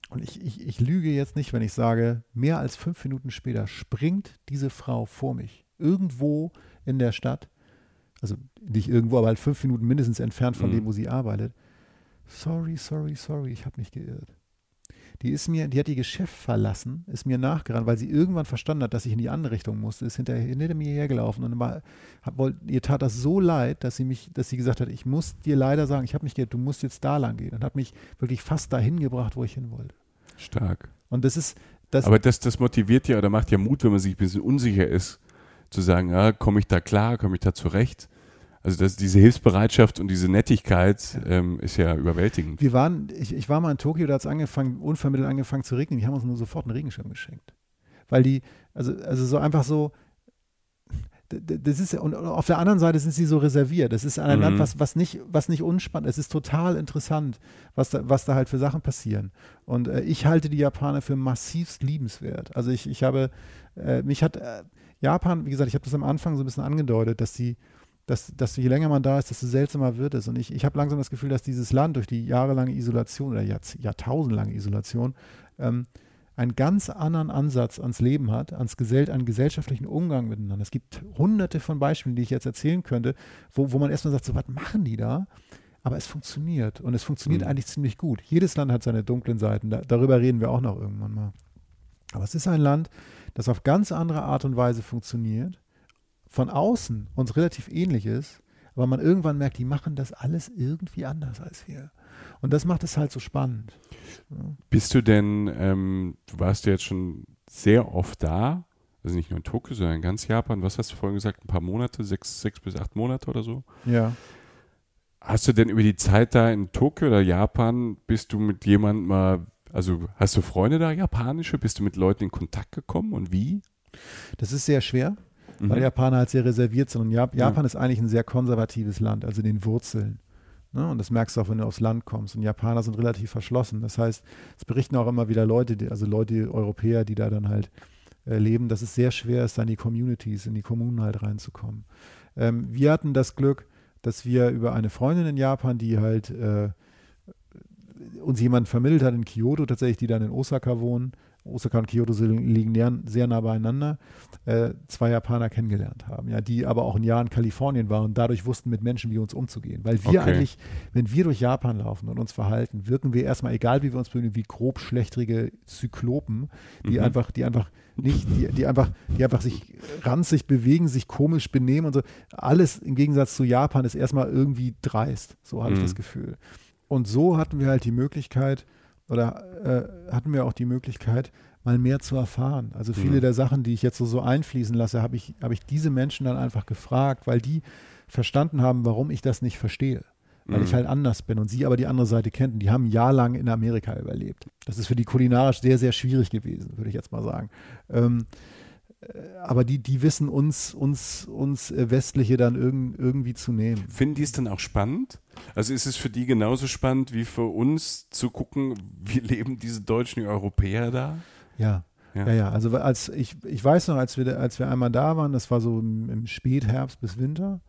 und ich, ich, ich lüge jetzt nicht, wenn ich sage, mehr als fünf Minuten später springt diese Frau vor mich. Irgendwo in der Stadt, also nicht irgendwo, aber halt fünf Minuten mindestens entfernt von Mhm. dem, wo sie arbeitet. Sorry, sorry, sorry, ich habe mich geirrt. Die ist mir, die hat ihr Geschäft verlassen, ist mir nachgerannt, weil sie irgendwann verstanden hat, dass ich in die andere Richtung musste, ist hinter, hinter mir hergelaufen und war, hab, wollt, ihr tat das so leid, dass sie mich, dass sie gesagt hat, ich muss dir leider sagen, ich habe mich geirrt, du musst jetzt da lang gehen und hat mich wirklich fast dahin gebracht, wo ich hin wollte. stark. Und das ist, das, Aber das, das motiviert ja oder macht ja Mut, wenn man sich ein bisschen unsicher ist, zu sagen, ja, komme ich da klar, komme ich da zurecht. Also das, diese Hilfsbereitschaft und diese Nettigkeit ähm, ist ja überwältigend. wir waren, ich, ich war mal in Tokio, da hat es angefangen, unvermittelt angefangen zu regnen, die haben uns nur sofort einen Regenschirm geschenkt. Weil die, also, also so einfach so, das ist, und auf der anderen Seite sind sie so reserviert. Das ist ein Mhm. Land, was, was, nicht, was nicht unspannend ist. Es ist total interessant, was da, was da halt für Sachen passieren. Und äh, ich halte die Japaner für massivst liebenswert. Also ich, ich habe, äh, mich hat äh, Japan, wie gesagt, ich habe das am Anfang so ein bisschen angedeutet, dass die, dass, dass je länger man da ist, desto seltsamer wird es. Und ich, ich habe langsam das Gefühl, dass dieses Land durch die jahrelange Isolation oder Jahrz jahrtausendlange Isolation ähm, einen ganz anderen Ansatz ans Leben hat, ans Gesell an gesellschaftlichen Umgang miteinander. Es gibt hunderte von Beispielen, die ich jetzt erzählen könnte, wo, wo man erstmal sagt, so was machen die da? Aber es funktioniert und es funktioniert Mhm. eigentlich ziemlich gut. Jedes Land hat seine dunklen Seiten, da, darüber reden wir auch noch irgendwann mal. Aber es ist ein Land, das auf ganz andere Art und Weise funktioniert, von außen uns relativ ähnlich ist, aber man irgendwann merkt, die machen das alles irgendwie anders als wir. Und das macht es halt so spannend. Bist du denn, ähm, du warst ja jetzt schon sehr oft da, also nicht nur in Tokio, sondern in ganz Japan. Was hast du vorhin gesagt? Ein paar Monate, sechs, sechs bis acht Monate oder so? Ja. Hast du denn über die Zeit da in Tokio oder Japan, bist du mit jemandem mal, also hast du Freunde da, japanische? Bist du mit Leuten in Kontakt gekommen und wie? Das ist sehr schwer. Weil Japaner halt sehr reserviert sind. Und Jap Japan ist eigentlich ein sehr konservatives Land, also in den Wurzeln. Ne? Und das merkst du auch, wenn du aufs Land kommst. Und Japaner sind relativ verschlossen. Das heißt, es berichten auch immer wieder Leute, die, also Leute, Europäer, die da dann halt äh, leben, dass es sehr schwer ist, da in die Communities, in die Kommunen halt reinzukommen. Ähm, wir hatten das Glück, dass wir über eine Freundin in Japan, die halt äh, uns jemand vermittelt hat in Kyoto, tatsächlich, die dann in Osaka wohnen. Osaka und Kyoto liegen sehr nah beieinander, äh, zwei Japaner kennengelernt haben, ja, die aber auch ein Jahr in Kalifornien waren und dadurch wussten, mit Menschen wie uns umzugehen. Weil wir Okay. eigentlich, wenn wir durch Japan laufen und uns verhalten, wirken wir erstmal, egal wie wir uns bewegen, wie grob schlechtrige Zyklopen, die Mhm. einfach, die einfach nicht, die, die einfach, die einfach sich ranzig bewegen, sich komisch benehmen und so. Alles im Gegensatz zu Japan ist erstmal irgendwie dreist. So habe ich Mhm. das Gefühl. Und so hatten wir halt die Möglichkeit, oder äh, hatten wir auch die Möglichkeit, mal mehr zu erfahren. Also viele Mhm. der Sachen, die ich jetzt so, so einfließen lasse, habe ich, habe ich diese Menschen dann einfach gefragt, weil die verstanden haben, warum ich das nicht verstehe. Weil ich Mhm. halt anders bin und sie aber die andere Seite kennen. Die haben ein Jahr lang in Amerika überlebt. Das ist für die kulinarisch sehr, sehr schwierig gewesen, würde ich jetzt mal sagen. Ähm, äh, aber die, die wissen uns, uns, uns äh, Westliche dann irgend, irgendwie zu nehmen. Finden die es dann auch spannend? Also ist es für die genauso spannend wie für uns zu gucken, wie leben diese Deutschen, die Europäer da? Ja. Ja. Ja, ja, also als ich, ich weiß noch, als wir, als wir einmal da waren, das war so im, im Spätherbst bis Winter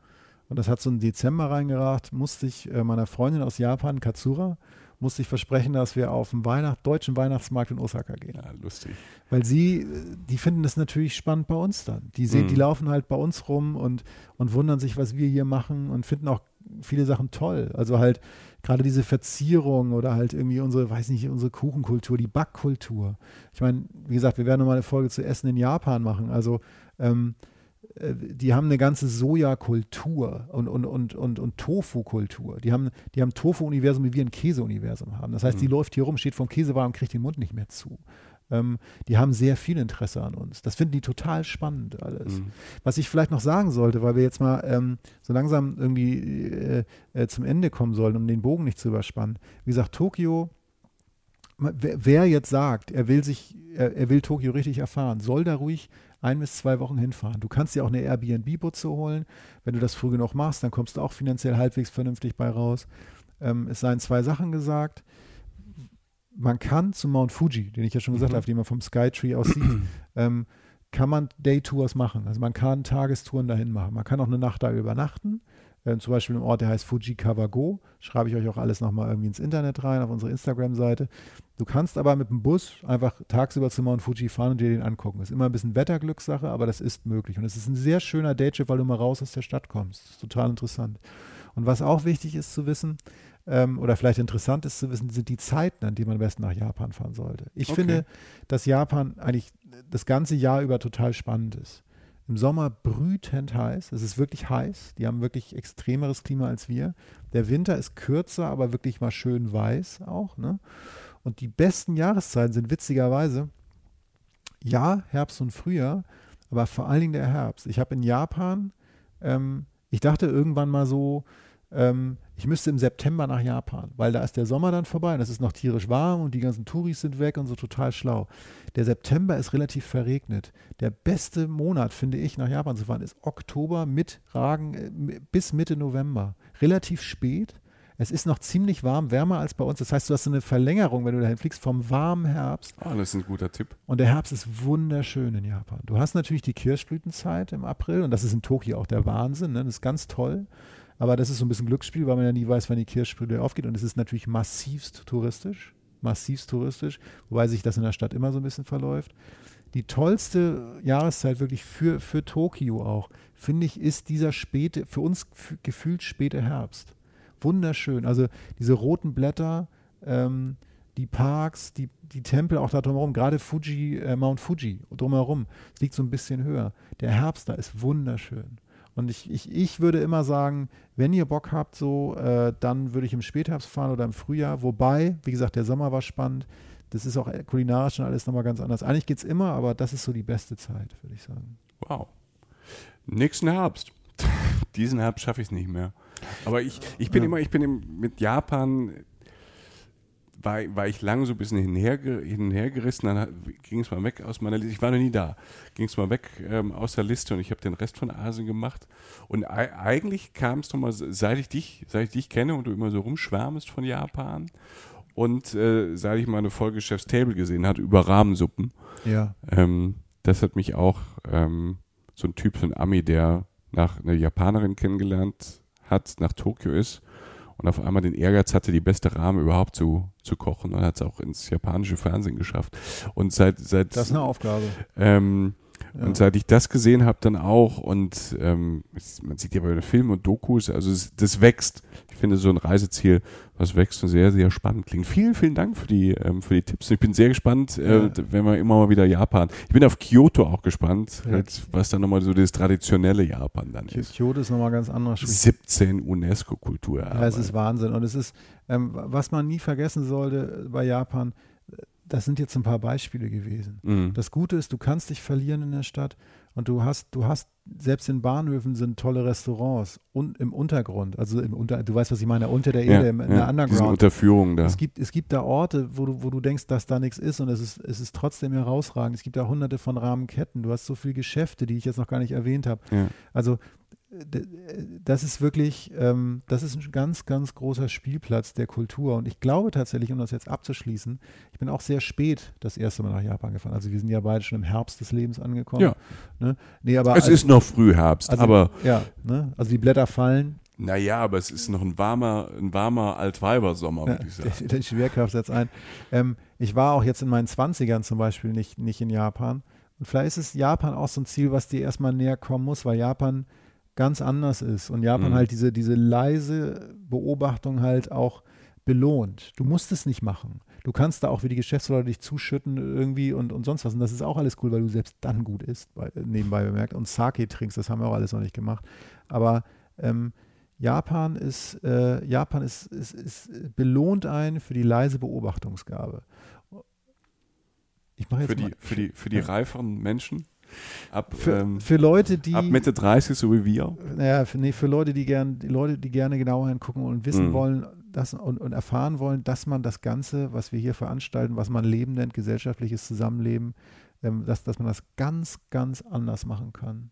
und das hat so einen Dezember reingeracht, musste ich äh, meiner Freundin aus Japan, Katsura, musste ich versprechen, dass wir auf den Weihnacht, deutschen Weihnachtsmarkt in Osaka gehen. Ja, lustig. Weil sie, die finden das natürlich spannend bei uns dann. Die sehen, Mhm. die laufen halt bei uns rum und, und wundern sich, was wir hier machen und finden auch viele Sachen toll. Also halt gerade diese Verzierung oder halt irgendwie unsere, weiß nicht, unsere Kuchenkultur, die Backkultur. Ich meine, wie gesagt, wir werden nochmal eine Folge zu Essen in Japan machen. Also ähm, äh, die haben eine ganze Sojakultur und, und, und, und, und Tofu-Kultur. Die haben, die haben Tofu-Universum, wie wir ein Käse-Universum haben. Das heißt, die Mhm. läuft hier rum, steht vom Käsewagen und kriegt den Mund nicht mehr zu. Ähm, die haben sehr viel Interesse an uns. Das finden die total spannend alles. Mhm. Was ich vielleicht noch sagen sollte, weil wir jetzt mal ähm, so langsam irgendwie äh, äh, zum Ende kommen sollen, um den Bogen nicht zu überspannen. Wie gesagt, Tokio, wer jetzt sagt, er will sich, er, er will Tokio richtig erfahren, soll da ruhig ein bis zwei Wochen hinfahren. Du kannst dir auch eine Airbnb-Butze holen. Wenn du das früh genug machst, dann kommst du auch finanziell halbwegs vernünftig bei raus. Ähm, es seien zwei Sachen gesagt. Man kann zum Mount Fuji, den ich ja schon gesagt Mhm. habe, den man vom Skytree aus sieht, ähm, kann man Daytours machen. Also man kann Tagestouren dahin machen. Man kann auch eine Nacht da übernachten. Ähm, zum Beispiel im Ort, der heißt Fujikawa-go. Schreibe ich euch auch alles nochmal irgendwie ins Internet rein, auf unsere Instagram-Seite. Du kannst aber mit dem Bus einfach tagsüber zum Mount Fuji fahren und dir den angucken. Ist immer ein bisschen Wetterglückssache, aber das ist möglich. Und es ist ein sehr schöner Daytrip, weil du mal raus aus der Stadt kommst. Das ist total interessant. Und was auch wichtig ist zu wissen, ähm, oder vielleicht interessant ist zu wissen, sind die Zeiten, an denen man am besten nach Japan fahren sollte. Ich Okay. finde, dass Japan eigentlich das ganze Jahr über total spannend ist. Im Sommer brütend heiß. Es ist wirklich heiß. Die haben wirklich extremeres Klima als wir. Der Winter ist kürzer, aber wirklich mal schön weiß auch. Ne? Und die besten Jahreszeiten sind witzigerweise ja, Herbst und Frühjahr, aber vor allen Dingen der Herbst. Ich habe in Japan, ähm, ich dachte irgendwann mal so, ähm, ich müsste im September nach Japan, weil da ist der Sommer dann vorbei und es ist noch tierisch warm und die ganzen Touris sind weg und so total schlau. Der September ist relativ verregnet. Der beste Monat, finde ich, nach Japan zu fahren, ist Oktober mit Ragen äh, bis Mitte November. Relativ spät. Es ist noch ziemlich warm, wärmer als bei uns. Das heißt, du hast so eine Verlängerung, wenn du dahin fliegst, vom warmen Herbst Ah, das ist ein guter Tipp. und der Herbst ist wunderschön in Japan. Du hast natürlich die Kirschblütenzeit im April und das ist in Tokio auch der Wahnsinn. Ne? Das ist ganz toll. Aber das ist so ein bisschen Glücksspiel, weil man ja nie weiß, wann die Kirschblüte aufgeht. Und es ist natürlich massivst touristisch. Massivst touristisch, wobei sich das in der Stadt immer so ein bisschen verläuft. Die tollste Jahreszeit wirklich für, für Tokio auch, finde ich, ist dieser späte, für uns gefühlt späte Herbst. Wunderschön. Also diese roten Blätter, ähm, die Parks, die, die Tempel auch da drumherum, gerade Fuji, äh, Mount Fuji drumherum, es liegt so ein bisschen höher. Der Herbst da ist wunderschön. Und ich, ich, ich würde immer sagen, wenn ihr Bock habt, so, äh, dann würde ich im Spätherbst fahren oder im Frühjahr. Wobei, wie gesagt, der Sommer war spannend. Das ist auch kulinarisch und alles nochmal ganz anders. Eigentlich geht es immer, aber das ist so die beste Zeit, würde ich sagen. Wow. Nächsten Herbst. Diesen Herbst schaffe ich es nicht mehr. Aber ich, ich bin Ja. immer, ich bin mit Japan, war, war ich lange so ein bisschen hinher, hinhergerissen, dann ging es mal weg aus meiner Liste. Ich war noch nie da. Ging es mal weg ähm, aus der Liste und ich habe den Rest von Asien gemacht. Und ei- eigentlich kam es nochmal, seit ich dich, seit ich dich kenne und du immer so rumschwärmest von Japan und äh, seit ich mal eine Folge Chef's Table gesehen hat über Rahmensuppen, Ja. ähm, das hat mich auch ähm, so ein Typ, so ein Ami, der nach einer Japanerin kennengelernt hat, nach Tokio ist und auf einmal den Ehrgeiz hatte, die beste Rahmen überhaupt zu, zu kochen und hat es auch ins japanische Fernsehen geschafft. Und seit, seit Das ist eine Aufgabe. ähm, Ja. und seit ich das gesehen habe, dann auch und ähm, man sieht ja bei den Filmen und Dokus, also es, das wächst. Ich finde so ein Reiseziel, was wächst und sehr, sehr spannend klingt. Vielen, vielen Dank für die, ähm, für die Tipps. Ich bin sehr gespannt, äh, Ja. wenn wir immer mal wieder Japan. Ich bin auf Kyoto auch gespannt, Ja. halt, was dann nochmal so das traditionelle Japan dann ist. Kyoto ist nochmal ganz anders. 17 UNESCO-Kultur. Ja, es ist Wahnsinn. Und es ist, ähm, was man nie vergessen sollte bei Japan, das sind jetzt ein paar Beispiele gewesen. Mhm. Das Gute ist, du kannst dich verlieren in der Stadt und du hast, du hast, selbst in Bahnhöfen sind tolle Restaurants und im Untergrund, also im Unter, du weißt, was ich meine, unter der Erde, im, in der diese Underground. Unterführung da. Es gibt, es gibt da Orte, wo du, wo du denkst, dass da nichts ist und es ist, es ist trotzdem herausragend. Es gibt da hunderte von Rahmenketten. Du hast so viele Geschäfte, die ich jetzt noch gar nicht erwähnt habe. Ja. Also das ist wirklich, ähm, das ist ein ganz, ganz großer Spielplatz der Kultur. Und ich glaube tatsächlich, um das jetzt abzuschließen, ich bin auch sehr spät das erste Mal nach Japan gefahren. Also wir sind ja beide schon im Herbst des Lebens angekommen. Ja. Ne? Nee, aber Es als- ist noch Frühherbst, also, aber ja, ne? also die Blätter fallen, naja, aber es ist noch ein warmer, ein warmer Altweibersommer, würde ich sagen. Die, die Schwerkraft setzt ein. Ähm, ich war auch jetzt in meinen 20ern zum Beispiel nicht, nicht in Japan. Und vielleicht ist es Japan auch so ein Ziel, was dir erstmal näher kommen muss, weil Japan ganz anders ist und Japan Mhm. halt diese, diese leise Beobachtung halt auch belohnt. Du musst es nicht machen. Du kannst da auch wie die Geschäftsleute dich zuschütten irgendwie und, und sonst was. Und das ist auch alles cool, weil du selbst dann gut isst, bei, nebenbei bemerkt. Und Sake trinkst, das haben wir auch alles noch nicht gemacht. Aber ähm, Japan ist, äh, Japan ist, ist, ist, belohnt einen für die leise Beobachtungsgabe. Ich mache jetzt Für die, mal, für die, für die Ja. reiferen Menschen ab, für, ähm, für Leute, die ab Mitte 30, so wie wir. naja, für, nee, für Leute, die gern, die Leute, die gerne genauer hingucken und wissen Mhm. wollen, dass, und, und erfahren wollen, dass man das Ganze, was wir hier veranstalten, was man Leben nennt, gesellschaftliches Zusammenleben, ähm, dass, dass man das ganz, ganz anders machen kann.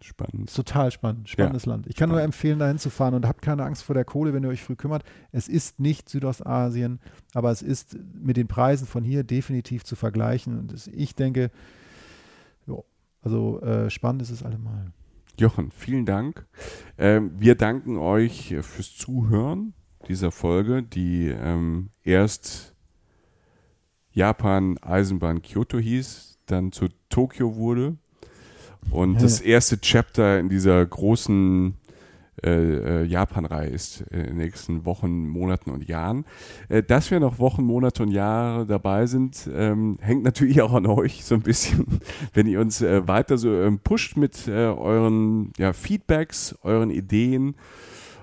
Spannend. Total spannend, spannendes Land. Ich kann nur Spannend. empfehlen, dahin zu fahren und habt keine Angst vor der Kohle, wenn ihr euch früh kümmert. Es ist nicht Südostasien, aber es ist mit den Preisen von hier definitiv zu vergleichen. Und ich denke, also äh, spannend ist es allemal. Jochen, vielen Dank. Ähm, wir danken euch fürs Zuhören dieser Folge, die ähm, erst Japan Eisenbahn Kyoto hieß, dann zu Tokio wurde und Ja, das ja. erste Chapter in dieser großen äh, äh, Japan-Reihe ist äh, in den nächsten Wochen, Monaten und Jahren. Äh, dass wir noch Wochen, Monate und Jahre dabei sind, ähm, hängt natürlich auch an euch so ein bisschen, wenn ihr uns äh, weiter so ähm, pusht mit äh, euren ja, Feedbacks, euren Ideen,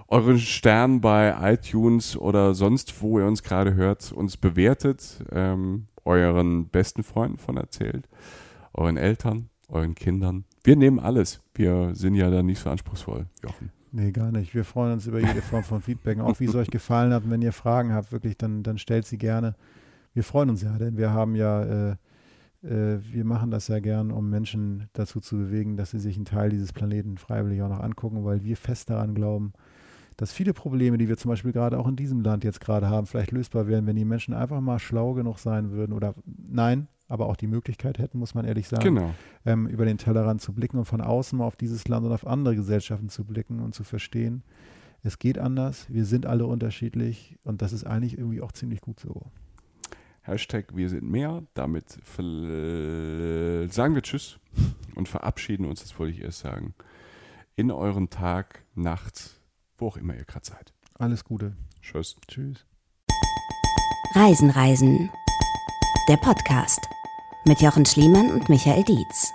euren Sternen bei iTunes oder sonst, wo ihr uns gerade hört, uns bewertet, ähm, euren besten Freunden von erzählt, euren Eltern, euren Kindern. Wir nehmen alles. Wir sind ja da nicht so anspruchsvoll, Jochen. Nee, gar nicht. Wir freuen uns über jede Form von Feedback, auch wie es euch gefallen hat. Und wenn ihr Fragen habt, wirklich, dann, dann stellt sie gerne. Wir freuen uns ja, denn wir haben ja, äh, äh, wir machen das ja gern, um Menschen dazu zu bewegen, dass sie sich einen Teil dieses Planeten freiwillig auch noch angucken, weil wir fest daran glauben, dass viele Probleme, die wir zum Beispiel gerade auch in diesem Land jetzt gerade haben, vielleicht lösbar wären, wenn die Menschen einfach mal schlau genug sein würden oder nein, aber auch die Möglichkeit hätten, muss man ehrlich sagen, Genau. ähm, über den Tellerrand zu blicken und von außen mal auf dieses Land und auf andere Gesellschaften zu blicken und zu verstehen, es geht anders, wir sind alle unterschiedlich und das ist eigentlich irgendwie auch ziemlich gut so. Hashtag wir sind mehr. Damit sagen wir Tschüss und verabschieden uns, das wollte ich erst sagen, in euren Tag, Nacht, wo auch immer ihr gerade seid. Alles Gute. Tschüss. Tschüss. Reisen, Reisen. Der Podcast mit Jochen Schliemann und Michael Dietz.